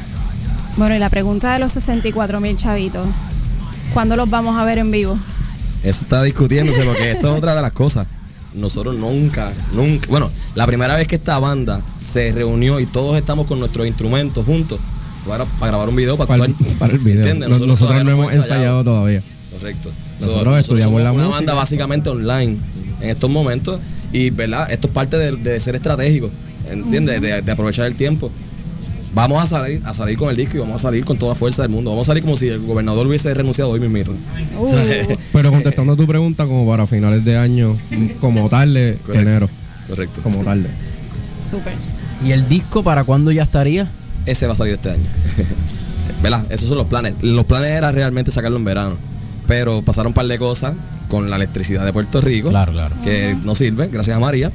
Bueno, y la pregunta de los 64 mil chavitos, ¿cuándo los vamos a ver en vivo? Eso está discutiéndose porque esto es otra de las cosas. Nosotros nunca, nunca. Bueno, la primera vez que esta banda se reunió y todos estamos con nuestros instrumentos juntos para, para grabar un video, para, Para el- actuar. para el video. Nosotros no hemos ensayado todavía. Correcto. Nosotros estudiamos somos la una música. banda básicamente online en estos momentos y, ¿verdad? Esto es parte de, de ser estratégico, ¿entiendes? De, de aprovechar el tiempo. Vamos a salir, a salir con el disco y vamos a salir con toda la fuerza del mundo. Vamos a salir como si el gobernador hubiese renunciado hoy mismito. Pero contestando tu pregunta, como para finales de año, como tarde, Correcto. enero. Correcto. Como tarde. Súper. ¿Y el disco para cuándo ya estaría? Ese va a salir este año. ¿Verdad? Esos son los planes. Los planes era realmente sacarlo en verano. Pero pasaron un par de cosas con la electricidad de Puerto Rico. Claro, claro. Que no sirve, gracias a María.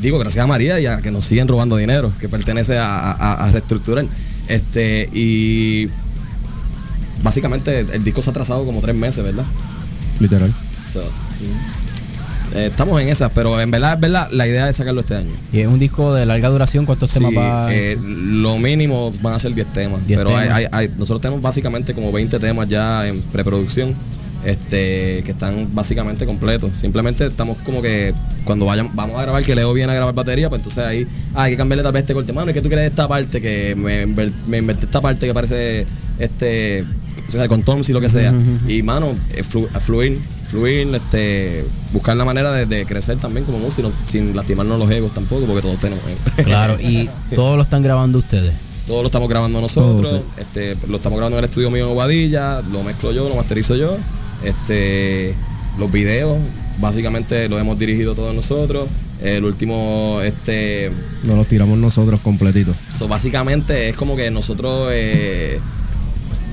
Digo, gracias a María y a que nos siguen robando dinero, que pertenece a, a- a reestructurar. Este, y básicamente el disco se ha atrasado como tres meses, ¿verdad? Literal. So, eh, estamos en esas, pero en verdad, es verdad, la idea es sacarlo este año. Y es un disco de larga duración. ¿Cuántos Sí, temas va? eh, lo mínimo van a ser 10 temas. 10 pero hay- temas. hay- hay- nosotros tenemos básicamente como 20 temas ya en preproducción. Este, que están básicamente completos. Simplemente estamos como que cuando vayan, vamos a grabar, que Leo viene a grabar batería, pues entonces ahí ah, hay que cambiarle tal vez este corte. Mano, es que tú quieres esta parte que me, me inventé esta parte que parece este o sea, con toms y lo que sea. Y mano, eh, flu- fluir, fluir, este, buscar la manera de, de crecer también como músico, sin lastimarnos los egos tampoco, porque todos tenemos egos. Claro, y todos lo están grabando ustedes. Todo lo estamos grabando nosotros, este, lo estamos grabando en el estudio mío en Guadilla, lo mezclo yo, lo masterizo yo, este, los videos, básicamente los hemos dirigido todos nosotros. El último, este, Nos los tiramos nosotros completitos. So, básicamente es como que nosotros eh,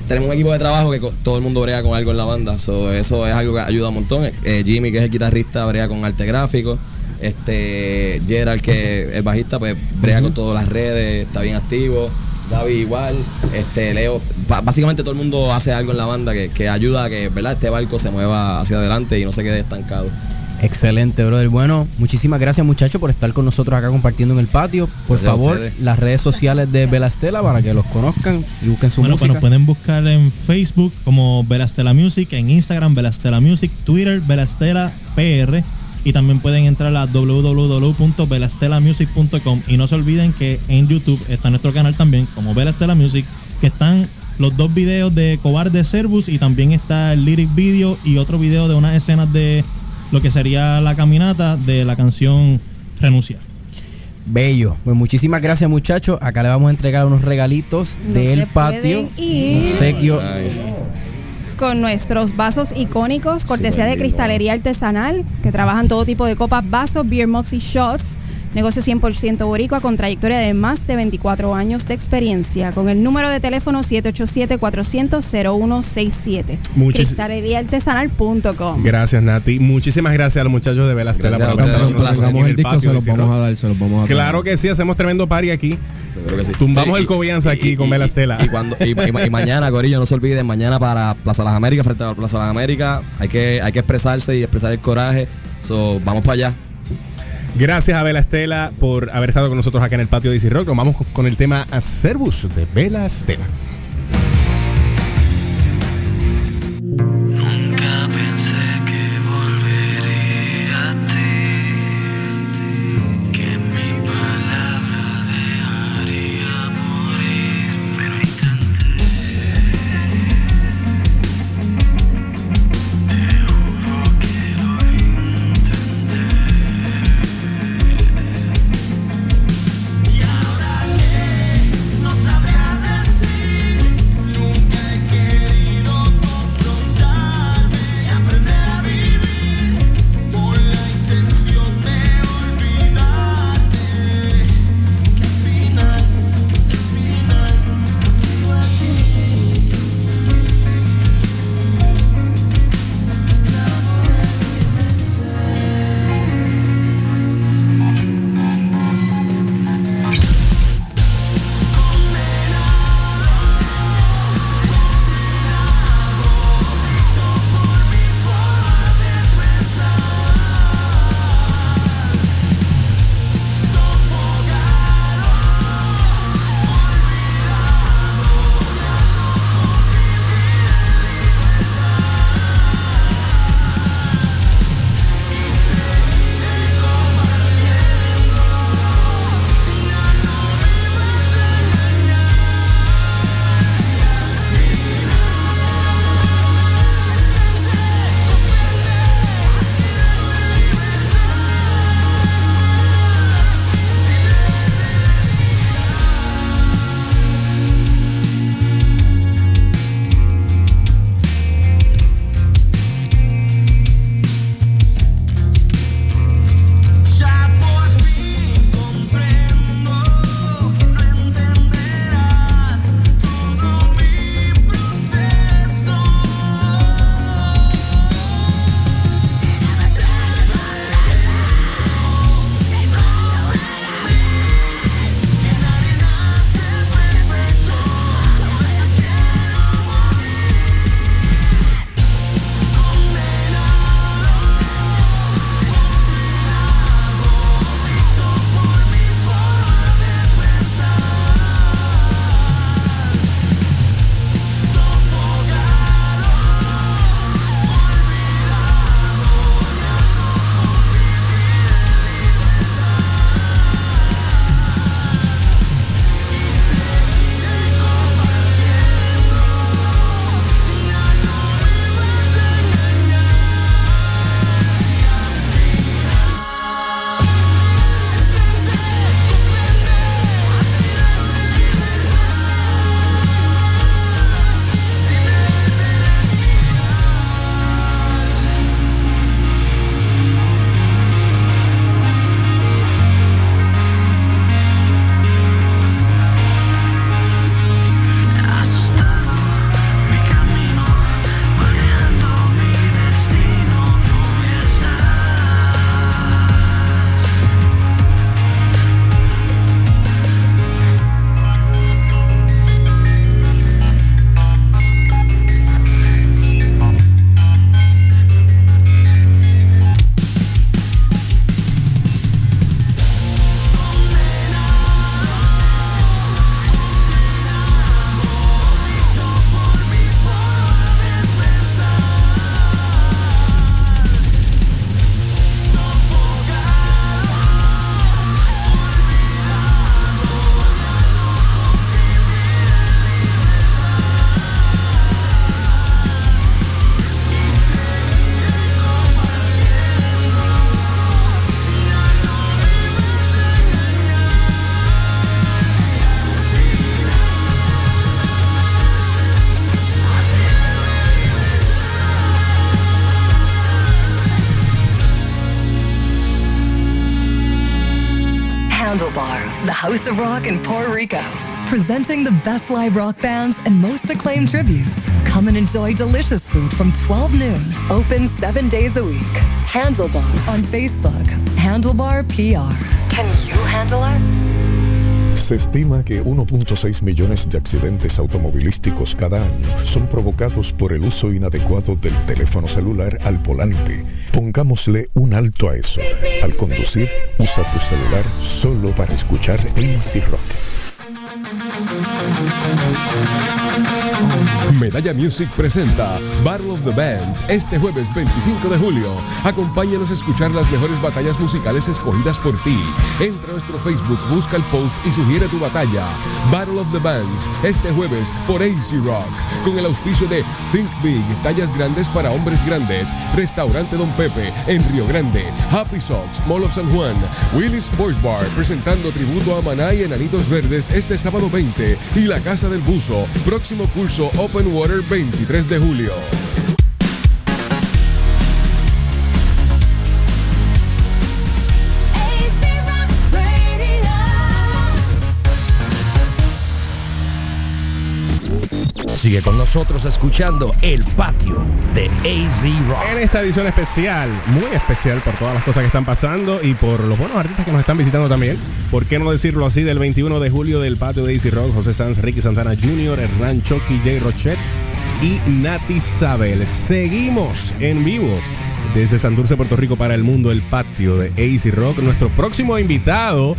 tenemos un equipo de trabajo que todo el mundo brega con algo en la banda. So, eso es algo que ayuda un montón. Eh, Jimmy, que es el guitarrista, brega con arte gráfico. Este, Gerald, que es el bajista, pues brega con todas las redes, está bien activo. David igual, este Leo, básicamente todo el mundo hace algo en la banda que, que ayuda a que ¿verdad? este barco se mueva hacia adelante y no se quede estancado. Excelente, brother. Bueno, muchísimas gracias, muchachos, por estar con nosotros acá compartiendo en el patio. Por Gracias favor, las redes sociales de Belastela para que los conozcan y busquen su Bueno, pues música. nos pueden buscar en Facebook como Belastela Music, en Instagram Belastela Music, Twitter Belastela PR y también pueden entrar a www.belastelamusic.com y no se olviden que en YouTube está nuestro canal también como Belastela Music, que están los dos videos de Cobarde Servus y también está el lyric video y otro video de unas escenas de lo que sería la caminata de la canción Renuncia. Bello. Pues muchísimas gracias, muchachos. Acá le vamos a entregar unos regalitos No del patio. ir. Obsequio. con nuestros vasos icónicos, cortesía de cristalería artesanal, que trabajan todo tipo de copas, vasos, beer mugs y shots. Negocio 100% boricua con trayectoria de más de 24 años de experiencia. Con el número de teléfono 787-400-0167. Muchis- Cristaleríaartesanal.com. Gracias, Nati. Muchísimas gracias a los muchachos de Velastela Gracias por el disco, patio se de los vamos a dar, se los vamos a dar. Claro que sí, hacemos tremendo party aquí. Seguro que sí. Tumbamos Y- el Cobianza aquí y- con y- Velastela. Y, cuando, y, y- y mañana, Corillo, no se olviden, mañana para Plaza Las Américas, frente a la Plaza Las Américas, hay que, hay que expresarse y expresar el coraje. So, vamos para allá. Gracias a Vela Estela por haber estado con nosotros acá en el patio de Easy Rock. Nos vamos con el tema Acervus de Vela Estela. House of Rock in Puerto Rico. Presenting the best live rock bands and most acclaimed tributes. Come and enjoy delicious food from 12 noon. Open seven days a week. Handlebar on Facebook. Handlebar PR. Can you handle it? Se estima que 1.6 millones de accidentes automovilísticos cada año son provocados por el uso inadecuado del teléfono celular al volante. Pongámosle un alto a eso. Al conducir, usa tu celular solo para escuchar AC Rock. Medalla Music presenta Battle of the Bands este jueves 25 de julio. Acompáñanos a escuchar las mejores batallas musicales escogidas por ti. Entra a nuestro Facebook, busca el post y sugiere tu batalla. Battle of the Bands este jueves por AC Rock. Con el auspicio de Think Big, tallas grandes para hombres grandes. Restaurante Don Pepe en Río Grande. Happy Socks, Mall of San Juan. Willy Sports Bar presentando tributo a Maná y Enanitos Verdes este sábado 20. Y la Casa del Buzo, próximo curso Open Water 23 de julio. Sigue con nosotros escuchando El Patio de AZ Rock. En esta edición especial, muy especial por todas las cosas que están pasando y por los buenos artistas que nos están visitando también. ¿Por qué no decirlo así? Del 21 de julio del patio de AC Rock, José Sanz, Ricky Santana Jr., Hernán Chucky, Jay Rochet y Nati Sabel. Seguimos en vivo desde Santurce, Puerto Rico para el mundo, el patio de AC Rock. Nuestro próximo invitado,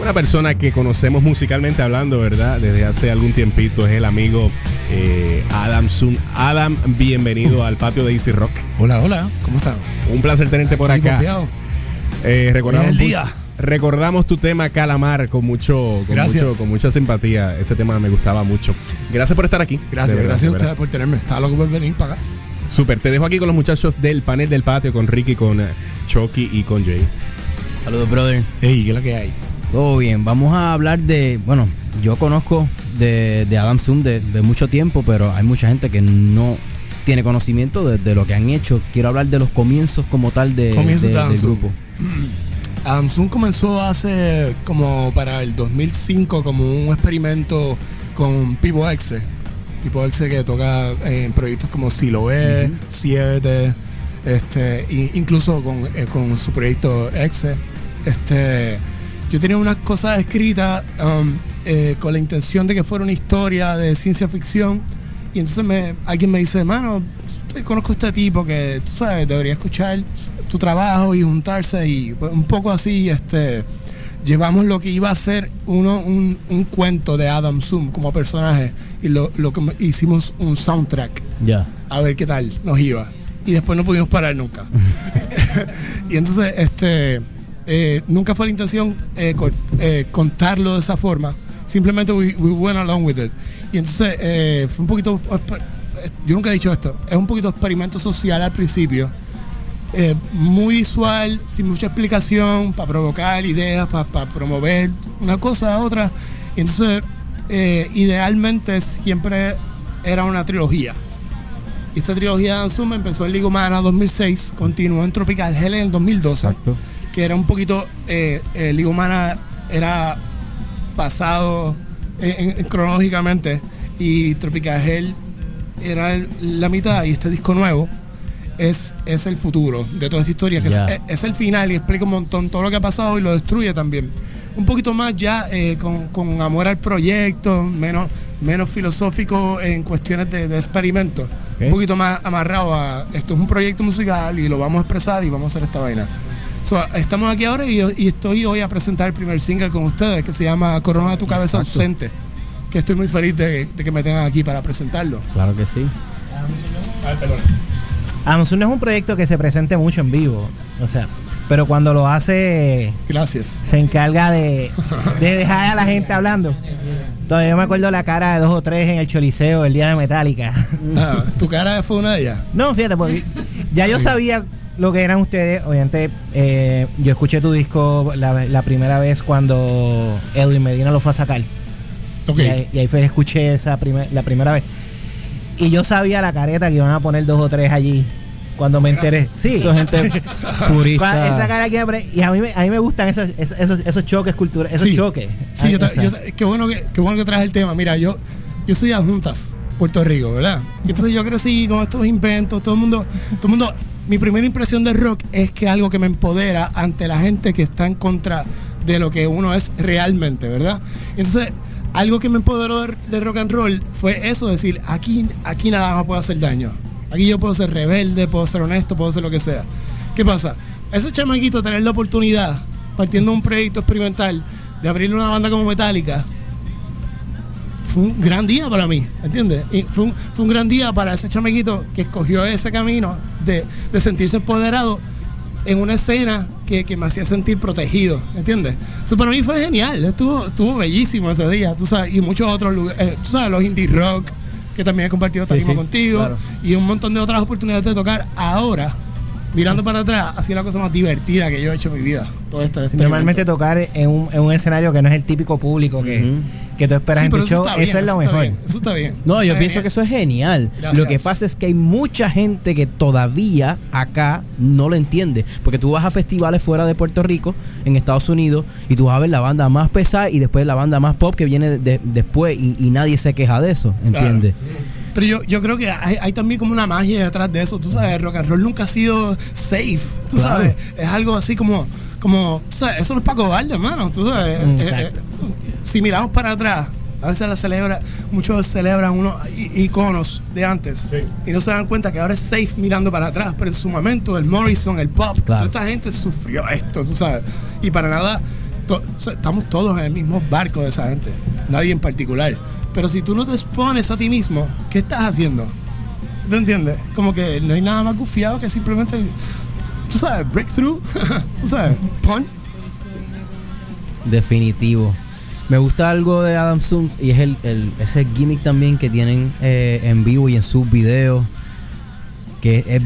una persona que conocemos musicalmente hablando, ¿verdad? Desde hace algún tiempito, es el amigo eh, Adam Sun. Adam, bienvenido al patio de AC Rock. Hola, hola, ¿cómo están? Un placer tenerte por acá. Eh, recordamos, el día. recordamos tu tema Calamar con mucho, con Gracias. mucho, con mucha simpatía. Ese tema me gustaba mucho. Gracias por estar aquí. Gracias, verdad, gracias a ustedes por tenerme. Estaba loco por venir para acá. Súper, te dejo aquí con los muchachos del panel del patio, con Ricky, con Chucky y con Jay. Saludos, brother. Ey, ¿qué es lo que hay? Todo bien, vamos a hablar de, bueno, yo conozco de, de Adam Zoom de, de mucho tiempo, pero hay mucha gente que no tiene conocimiento de, de lo que han hecho. Quiero hablar de los comienzos como tal de, Adam del grupo. Adam Zoom comenzó hace como para el 2005 como un experimento con Pipo Exe. Pipo Exe que toca en proyectos como Siloé, 7, este, i- incluso con, eh, con su proyecto Exe. Este, yo tenía unas cosas escritas um, eh, con la intención de que fuera una historia de ciencia ficción. Y entonces me, alguien me dice, mano, yo conozco a este tipo que, tú sabes, debería escuchar tu trabajo y juntarse y pues, un poco así, este, llevamos lo que iba a ser uno, un, un cuento de Adam Zoom como personaje y lo, lo que hicimos un soundtrack Ya. a ver qué tal nos iba. Y después no pudimos parar nunca. y entonces, este, eh, nunca fue la intención eh, eh, contarlo de esa forma. Simplemente we, we went along with it. Y entonces fue un poquito, yo nunca he dicho esto, es un poquito experimento social al principio. Muy visual, sin mucha explicación, para provocar ideas, para promover una cosa a otra. Y entonces, idealmente siempre era una trilogía. Y esta trilogía de Anzuma empezó en Ligomana 2006, continuó en Tropical Hell en el 2012, que era un poquito, eh, eh, Ligomana era pasado en- en- cronológicamente y Tropical Hell era el- la mitad y este disco nuevo es, es el futuro de toda esta historia, que es- Ya. es, es el final y explica un montón todo lo que ha pasado y lo destruye también. Un poquito más ya eh, con, con amor al proyecto, menos, menos filosófico en cuestiones de, de experimento. Un poquito más amarrado a esto es un proyecto musical y lo vamos a expresar y vamos a hacer esta vaina. So, estamos aquí ahora y, y estoy hoy a presentar el primer single con ustedes que se llama Corona de tu cabeza Exacto. ausente. Que estoy muy feliz de, de que me tengan aquí para presentarlo. Claro que sí. Amazon no es un proyecto que se presente mucho en vivo. O sea, pero cuando lo hace. Gracias. Se encarga de, de dejar a la gente hablando. Todavía me acuerdo la cara de dos o tres en el Choliseo el día de Metallica. Ah, ¿Tu cara fue una de ellas? No, fíjate, porque ya yo sabía lo que eran ustedes. Obviamente, eh, yo escuché tu disco la, la primera vez cuando Edwin Medina lo fue a sacar. Y, ahí, y ahí fue que escuché esa primer- la primera vez. Y yo sabía la careta que iban a poner dos o tres allí. cuando me enteré. Sí. Eso es gente purista. Esa cara que y a mí, me- a mí me gustan esos, esos, esos, choques culturales, esos Sí. choques. Sí, Ah, yo, yo qué, bueno que, qué bueno que traes el tema. Mira, yo, yo soy de Juntas, Puerto Rico, ¿verdad? Y entonces yo crecí con estos inventos, todo el mundo, todo el mundo. Mi primera impresión del rock es que algo que me empodera ante la gente que está en contra de lo que uno es realmente, ¿verdad? Entonces, algo que me empoderó de, rock and roll fue eso, decir, aquí, aquí nada más puede hacer daño. Aquí yo puedo ser rebelde, puedo ser honesto, puedo ser lo que sea. ¿Qué pasa? Ese chamaquito tener la oportunidad, partiendo de un proyecto experimental, de abrirle una banda como Metallica, fue un gran día para mí, ¿entiendes? Y fue un, fue un gran día para ese chamaquito que escogió ese camino de, de sentirse empoderado en una escena que, que me hacía sentir protegido, ¿entiendes? Eso para mí fue genial, estuvo, estuvo bellísimo ese día, tú sabes, y muchos otros lugares, eh, tú sabes, los indie rock, que también he compartido tarima sí, contigo, claro. y un montón de otras oportunidades de tocar ahora. Mirando para atrás, ha sido la cosa más divertida que yo he hecho en mi vida. Todo este experimento. Normalmente tocar en un, en un escenario que no es el típico público que, que tú esperas Sí, en tu eso show, está bien, eso es lo eso está mejor. bien, eso está bien. No, yo pienso que eso es genial. Gracias. Lo que pasa es que hay mucha gente que todavía acá no lo entiende. Porque tú vas a festivales fuera de Puerto Rico, en Estados Unidos, y tú vas a ver la banda más pesada y después la banda más pop que viene de- después y, y nadie se queja de eso, ¿entiendes? Pero yo, yo creo que hay, hay también como una magia detrás de eso. Tú sabes, el rock and roll nunca ha sido safe. Tú Claro. sabes, es algo así como, como tú sabes, eso no es para cobarde, hermano. Tú sabes, Mm, Eh, eh, si miramos para atrás, a veces la celebra, muchos celebran unos iconos de antes y no se dan cuenta que ahora es safe mirando para atrás. Pero en su momento, el Morrison, el pop, toda esta gente sufrió esto, tú sabes. Y para nada, to- estamos todos en el mismo barco de esa gente, nadie en particular. Pero si tú no te expones a ti mismo, ¿qué estás haciendo? ¿Te entiendes? Como que no hay nada más gufiado que simplemente, tú sabes, breakthrough, tú sabes. Definitivo. Me gusta algo de Adam Zoom y es el, el- ese gimmick también que tienen eh, en vivo y en sus videos. Que es-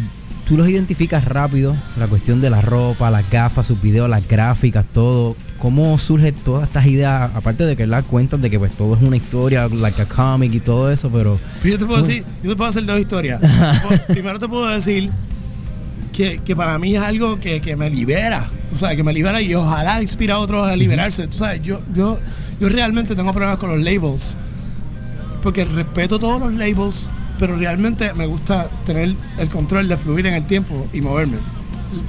tú los identificas rápido. La cuestión de la ropa, las gafas, sus videos, las gráficas, todo. ¿Cómo surge todas estas ideas? Aparte de que las cuentas de que pues todo es una historia, like a comic y todo eso, pero... Pues yo te puedo decir, yo te puedo hacer dos historias. Primero te puedo decir que, que para mí es algo que, que me libera, tú sabes, que me libera y ojalá inspira a otros a liberarse. Tú sabes, yo, yo, yo realmente tengo problemas con los labels, porque respeto todos los labels, pero realmente me gusta tener el control de fluir en el tiempo y moverme.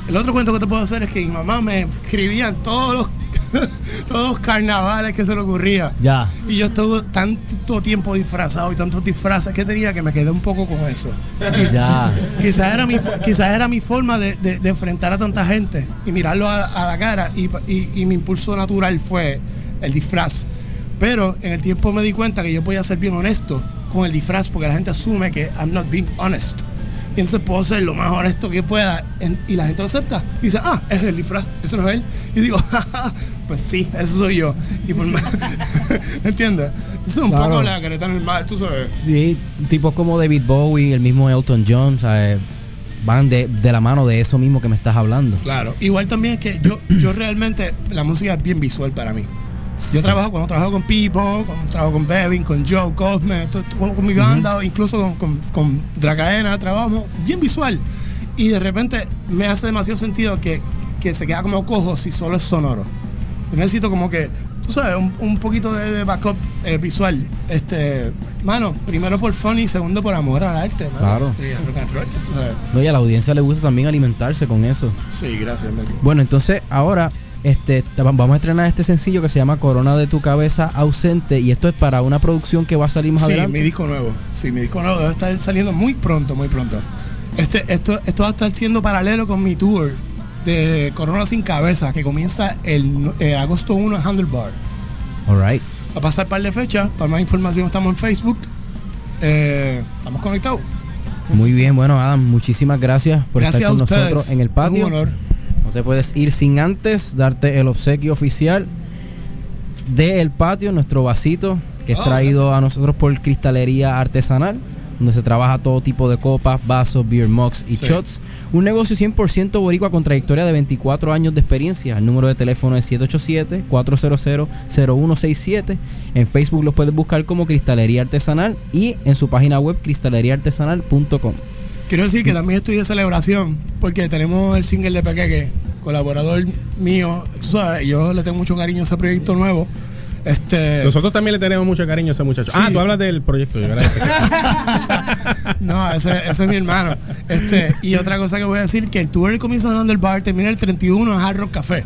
El otro cuento que te puedo hacer es que mi mamá me escribía en todos los, todos los carnavales que se le ocurría. Ya. Y yo estuve tanto tiempo disfrazado y tantos disfraces que tenía que me quedé un poco con eso. Ya. Quizás era mi, quizás era mi forma de, de- de enfrentar a tanta gente y mirarlo a, a la cara y, y- y mi impulso natural fue el disfraz. Pero en el tiempo me di cuenta que yo podía ser bien honesto con el disfraz porque la gente asume que I'm not being honest. Entonces puedo ser lo más honesto que pueda en- y la gente lo acepta. Y dice, ah, es el disfraz, eso no es él. Y digo, "Ja, ja, pues sí, eso soy yo. Y por más, ¿entiendes? Eso es un Claro. poco la careta normal, tú sabes. Sí, tipos como David Bowie, el mismo Elton John, ¿sabes? van de, de la mano de eso mismo que me estás hablando. Claro. Igual también es que yo, yo realmente, la música es bien visual para mí. Yo trabajo, cuando trabajo con Pipo, cuando trabajo con Bevin, con Joe, Cosme, con, con mi banda, incluso con, con, con Dracaena, trabajo bien visual. Y de repente me hace demasiado sentido que, que se queda como cojo si solo es sonoro. Yo necesito como que, tú sabes, un, un poquito de, de backup eh, visual. Este, mano, primero por fun y segundo por amor al arte, mano. Claro. Y rock and roll, tú sabes. No, y a la audiencia le gusta también alimentarse con eso. Sí, gracias, Mel. Bueno, entonces ahora este, te- vamos a estrenar este sencillo que se llama Corona de tu cabeza ausente y esto es para una producción que va a salir más sí, adelante. mi disco nuevo. Sí, mi disco nuevo debe estar saliendo muy pronto, muy pronto. Este, esto, esto va a estar siendo paralelo con mi tour de Corona sin cabeza, que comienza el eh, agosto 1 en Handlebar. All right. Va a pasar par de fechas. Para más información estamos en Facebook. Eh, estamos conectados. Muy bien, bueno Adam, muchísimas gracias por Gracias estar con nosotros en el patio. Un honor. Te puedes ir sin antes darte el obsequio oficial de El Patio, nuestro vasito, que es Oh, traído a nosotros por Cristalería Artesanal, donde se trabaja todo tipo de copas, vasos, beer mugs y Sí. shots. Un negocio 100% boricua con trayectoria de 24 años de experiencia. El número de teléfono es 787-400-0167. En Facebook los puedes buscar como Cristalería Artesanal y en su página web cristaleriaartesanal.com. quiero decir que también estoy de celebración porque tenemos el single de Pequeque, colaborador mío. Tú sabes, yo le tengo mucho cariño a ese proyecto nuevo. Este, Nosotros también le tenemos mucho cariño a ese muchacho. Sí. Ah, tú hablas del proyecto. yo. No, ese, ese es mi hermano. Este, y otra cosa que voy a decir, que el tour del Comienzo Under Bar termina el 31 en Hard Rock Café.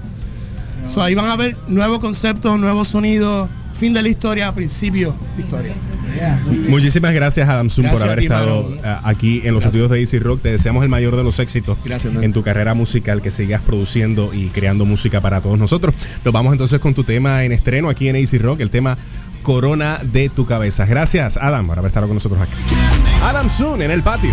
So, ahí van a ver nuevos conceptos, nuevos sonidos, fin de la historia, principio de historia. Muchísimas gracias, Adam Zoom, por Gracias haber ti, estado mano. eh, aquí en los estudios de Easy Rock. Te deseamos el mayor de los éxitos Gracias, en tu carrera musical, que sigas produciendo y creando música para todos nosotros. Nos vamos entonces con tu tema en estreno aquí en Easy Rock, el tema Corona de tu cabeza. Gracias, Adam, por haber estado con nosotros aquí. Adam Zoom en el patio.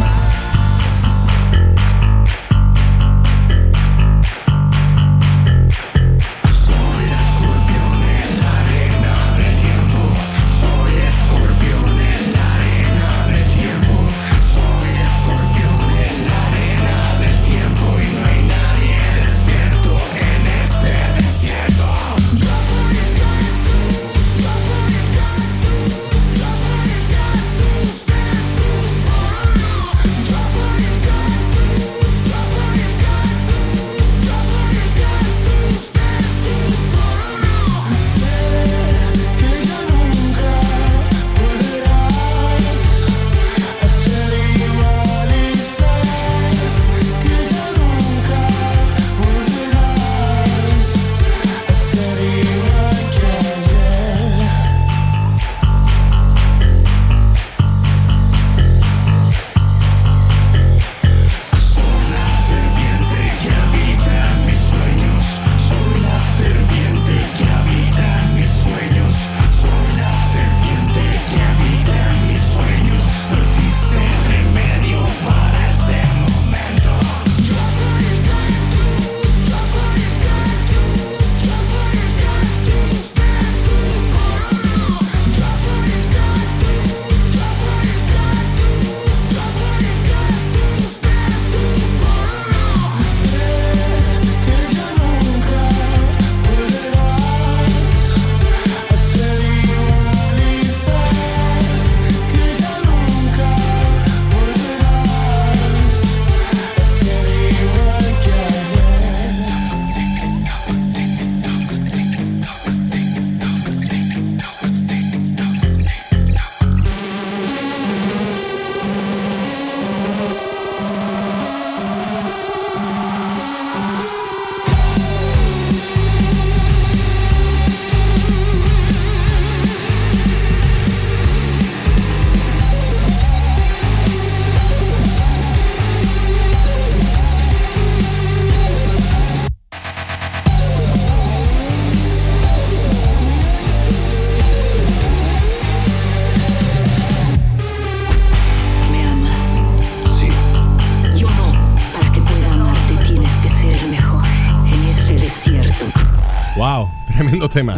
Wow, tremendo tema.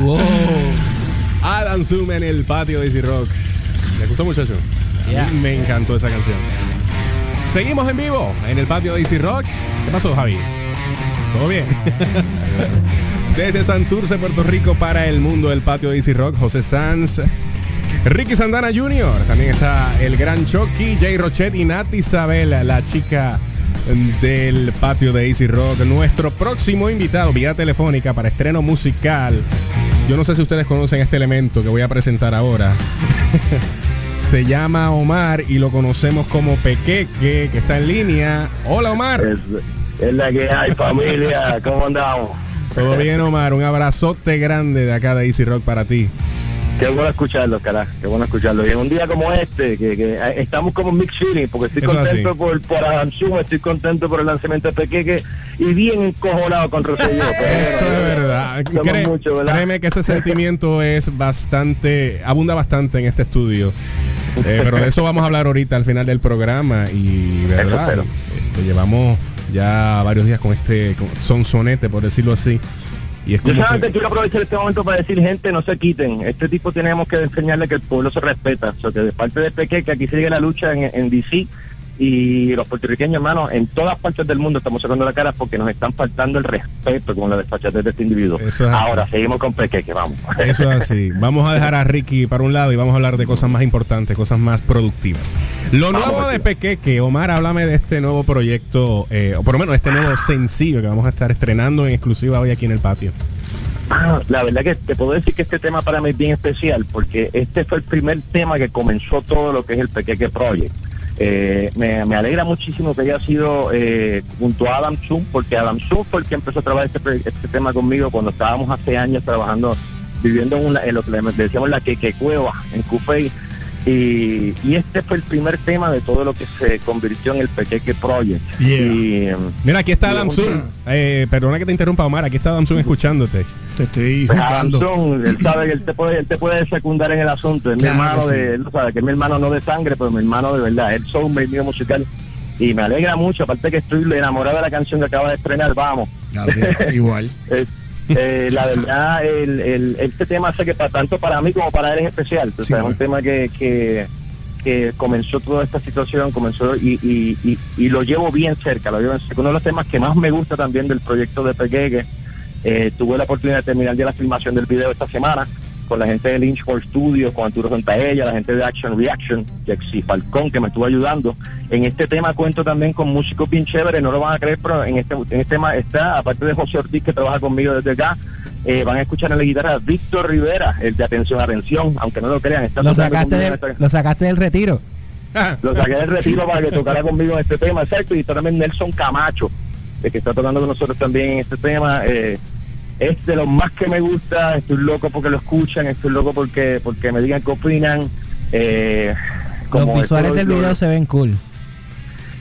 Adam Zoom en el patio de Easy Rock. ¿Le gustó, muchacho? A mí me encantó esa canción. Seguimos en vivo en el patio de Easy Rock. ¿Qué pasó, Javi? ¿Todo bien? Desde Santurce, Puerto Rico, para el mundo del patio de Easy Rock, José Sanz, Ricky Santana Jr., también está el gran Chucky, Jay Rochet y Nati Isabel, la chica del patio de Easy Rock. Nuestro próximo invitado, vía telefónica para estreno musical. Yo no sé si ustedes conocen este elemento que voy a presentar ahora. Se llama Omar y lo conocemos como Pequeque, que está en línea. Hola, Omar. Es la que hay, familia. ¿Cómo andamos? Todo bien, Omar. Un abrazote grande de acá de Easy Rock para ti. Qué bueno escucharlo, carajo. Qué bueno escucharlo. Y en un día como este, que, que eh, estamos como mixed feeling, porque estoy Eso contento así. por, por Adam estoy contento por el lanzamiento de Pequeque y bien encojonado con Rosselló. Eso es verdad. Cré- mucho, ¿verdad? créeme que ese sentimiento es bastante, abunda bastante en este estudio. Eh, pero de eso vamos a hablar ahorita al final del programa y verdad, este, llevamos ya varios días con este con- sonsonete, por decirlo así. Y es Yo como que- quiero aprovechar este momento para decir, gente, no se quiten. Este tipo tenemos que enseñarle que el pueblo se respeta. O sea, que de parte de Peque, que aquí sigue la lucha en, en DC, Y los puertorriqueños, hermano, en todas partes del mundo estamos sacando la cara porque nos están faltando el respeto con la desfachatez de este individuo. Es. Ahora, seguimos con Pequeque, vamos. Eso es así. Vamos a dejar a Ricky para un lado y vamos a hablar de cosas más importantes, cosas más productivas. Lo Vamos, nuevo de. Pequeque, Omar, háblame de este nuevo proyecto, eh, o por lo menos este nuevo sencillo que vamos a estar estrenando en exclusiva hoy aquí en el patio. Ah, La verdad que te puedo decir que este tema para mí es bien especial porque este fue el primer tema que comenzó todo lo que es el Pequeque Project. Eh, me, me alegra muchísimo que haya sido eh, junto a Adam Zoom, porque Adam Zoom fue el que empezó a trabajar este, este tema conmigo cuando estábamos hace años trabajando, viviendo en, una- en lo que le decíamos la Queque Cueva, en Cufey. Y, y este fue el primer tema de todo lo que se convirtió en el Pequeque Project. Y, Mira, aquí está Adam Zoom. Eh, perdona que te interrumpa, Omar. Aquí está Adam Zoom escuchándote. Te estoy Pues, Anson, él sabe que él te puede, él te puede secundar en el asunto. Es Claro mi hermano que sí. de, él sabe que es mi hermano no de sangre, pero mi hermano de verdad. Él son mi amigo musical. Y me alegra mucho, aparte que estoy enamorado de la canción que acaba de estrenar, vamos. igual. Eh, eh, la verdad, el, el- este tema sé que para, tanto para mí como para él es especial. O sea, es un tema que, que, que comenzó toda esta situación, comenzó y, y, y, y lo llevo bien cerca, lo llevo bien cerca. Uno de los temas que más me gusta también del proyecto de Pequeque, eh, tuve la oportunidad de terminar ya la filmación del video esta semana con la gente de Lynchmore Studios, con Arturo Santaella, la gente de Action Reaction, Jexy Falcón, que me estuvo ayudando. En este tema cuento también con músicos bien chéveres, no lo van a creer, pero en este, en este tema está, aparte de José Ortiz, que trabaja conmigo desde acá, eh, van a escuchar en la guitarra a Víctor Rivera, el de Atención, Atención, aunque no lo crean. Está Lo sacaste, del, esta- lo sacaste del retiro. lo saqué del retiro para que tocara conmigo en este tema, exacto. Y está también Nelson Camacho, el que está tocando con nosotros también en este tema. Eh, es de lo más que me gusta. Estoy loco porque lo escuchan, estoy loco porque porque me digan qué opinan. Eh, Los como visuales esto del video se ven cool.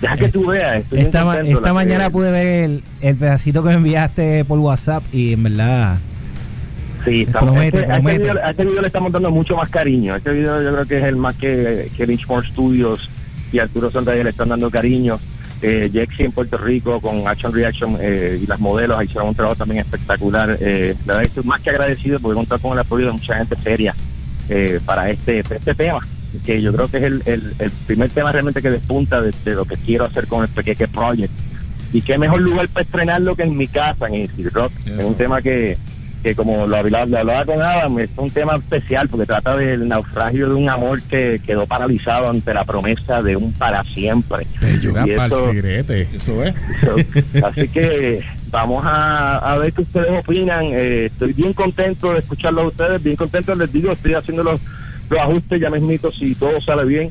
Deja que tú veas. Esta, ma- esta mañana pude ver el, el pedacito que me enviaste por WhatsApp y en verdad Sí, estamos, promete, a, este, este video, a este video le estamos dando mucho más cariño. Este video yo creo que es el más que, que Lynchmore Studios y Arturo Santander le están dando cariño. Eh, en Puerto Rico con Action Reaction eh, y las modelos hicieron un trabajo también espectacular. Eh, la verdad estoy más que agradecido porque contar con el apoyo de mucha gente seria eh, para este, este tema, que yo creo que es el, el, el primer tema realmente que despunta de, de lo que quiero hacer con el Pequeque Project. Y qué mejor lugar para estrenarlo que en mi casa, en Easy Rock. Es un tema que, que como lo hablaba, lo hablaba con Adam, es un tema especial porque trata del naufragio de un amor que quedó paralizado ante la promesa de un para siempre. Y eso- Eso es. Así que vamos a, a ver qué ustedes opinan. Eh, estoy bien contento de escucharlo a ustedes, bien contento, les digo, estoy haciendo los, los ajustes ya mismito, si todo sale bien.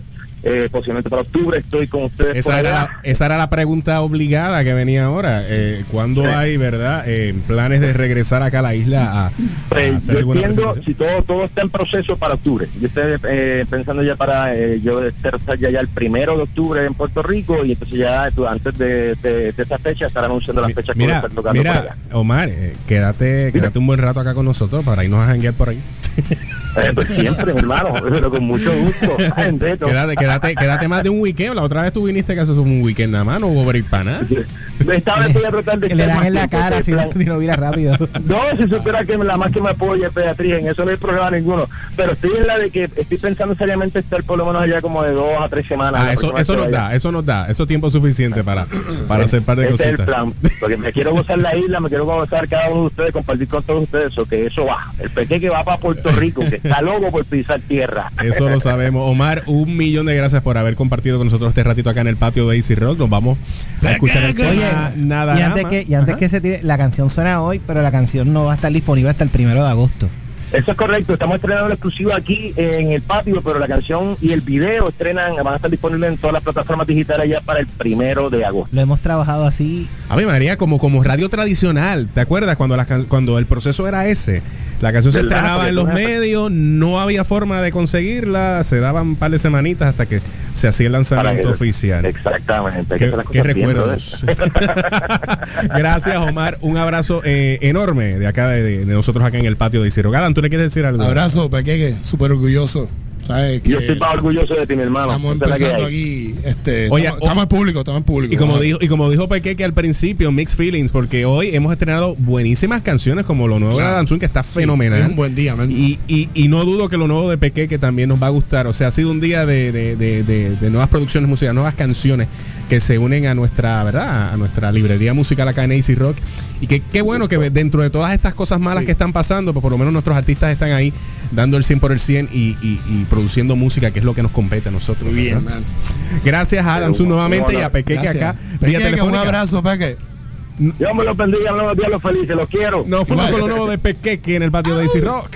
Eh, posiblemente para octubre estoy con ustedes. por Esa era, allá. la, esa era la pregunta obligada que venía ahora. Eh, ¿Cuándo Sí. hay, verdad, eh, planes de regresar acá a la isla a, a Pues, hacer yo alguna entiendo, si todo todo está en proceso para octubre. Yo estoy eh, pensando ya para eh, yo estar ya, ya el primero de octubre en Puerto Rico y entonces ya antes de, de, de esa fecha estar anunciando las fechas que voy a Mira, estar tocando por allá. mira, Omar, eh, quédate, quédate un buen rato acá con nosotros para irnos a janguear por ahí. Eh, pues siempre, mi hermano, pero con mucho gusto. Quédate, quédate, quédate más de un weekend. La otra vez tú viniste que haces un weekend nada más, no hubo break para nada. Esta vez voy a tratar de que le dan en la cara si no, si no vira rápido. No, si supiera que la más que me apoya es Beatriz, en eso no hay problema ninguno. Pero estoy en la de que estoy pensando seriamente estar por lo menos allá como de dos a tres semanas. Ah, eso, eso nos da, eso nos da, eso es tiempo suficiente para, para hacer par de Ese es el cositas. plan. Porque me quiero gozar la isla, me quiero gozar cada uno de ustedes, compartir con todos ustedes. Eso que eso va. El pequeño que va para Puerto Rico, que está loco por pisar tierra. Eso lo sabemos. Omar, un millón de gracias por haber compartido con nosotros este ratito acá en el patio de Easy Rock. Nos vamos a escuchar el tema Oye, nada y antes, Nada que, y antes que se tire, la canción suena hoy, pero la canción no va a estar disponible hasta el primero de agosto. Eso es correcto, estamos estrenando la exclusiva aquí en el patio, pero la canción y el video estrenan, van a estar disponibles en todas las plataformas digitales ya para el primero de agosto. Lo hemos trabajado así. A mí María, como, como radio tradicional, ¿te acuerdas cuando, las can- cuando el proceso era ese? La canción se ¿Verdad? estrenaba Porque en los me- medios, no había forma de conseguirla, se daban un par de semanitas hasta que se hacía el lanzamiento oficial. Exactamente. ¿Qué, qué recuerdos? Gracias, Omar. Un abrazo eh, enorme de acá, de, de nosotros acá en el patio de Isidro. Gadan, ¿tú le quieres decir algo? Abrazo, Pequeque, súper orgulloso. ¿Sabes? Yo estoy más orgulloso de ti, mi hermano. Estamos empezando aquí. Este, Oye, estamos, estamos en público, estamos en público. Y como dijo, y como dijo Pequeque al principio, Mixed Feelings, porque hoy hemos estrenado buenísimas canciones como lo nuevo de Claro. Adam Swing, que está Sí, fenomenal. es un buen día, man. Y, y, y no dudo que lo nuevo de Pequeque también nos va a gustar. O sea, ha sido un día de, de, de, de- de nuevas producciones musicales, nuevas canciones que se unen a nuestra, ¿verdad? A nuestra librería musical acá en AC Rock. Y que qué bueno que dentro de todas estas cosas malas Sí. que están pasando, pues por lo menos nuestros artistas están ahí dando el 100 por el 100 y, y- y produciendo música, que es lo que nos compete a nosotros. Muy bien. Gracias a Adam Sun nuevamente y a Pequeque Gracias. acá. Peque, un abrazo, Peque. Dios me los bendiga, los días los felices, los quiero. Nos fuimos con lo nuevo de Pequeque en el patio de AC Rock.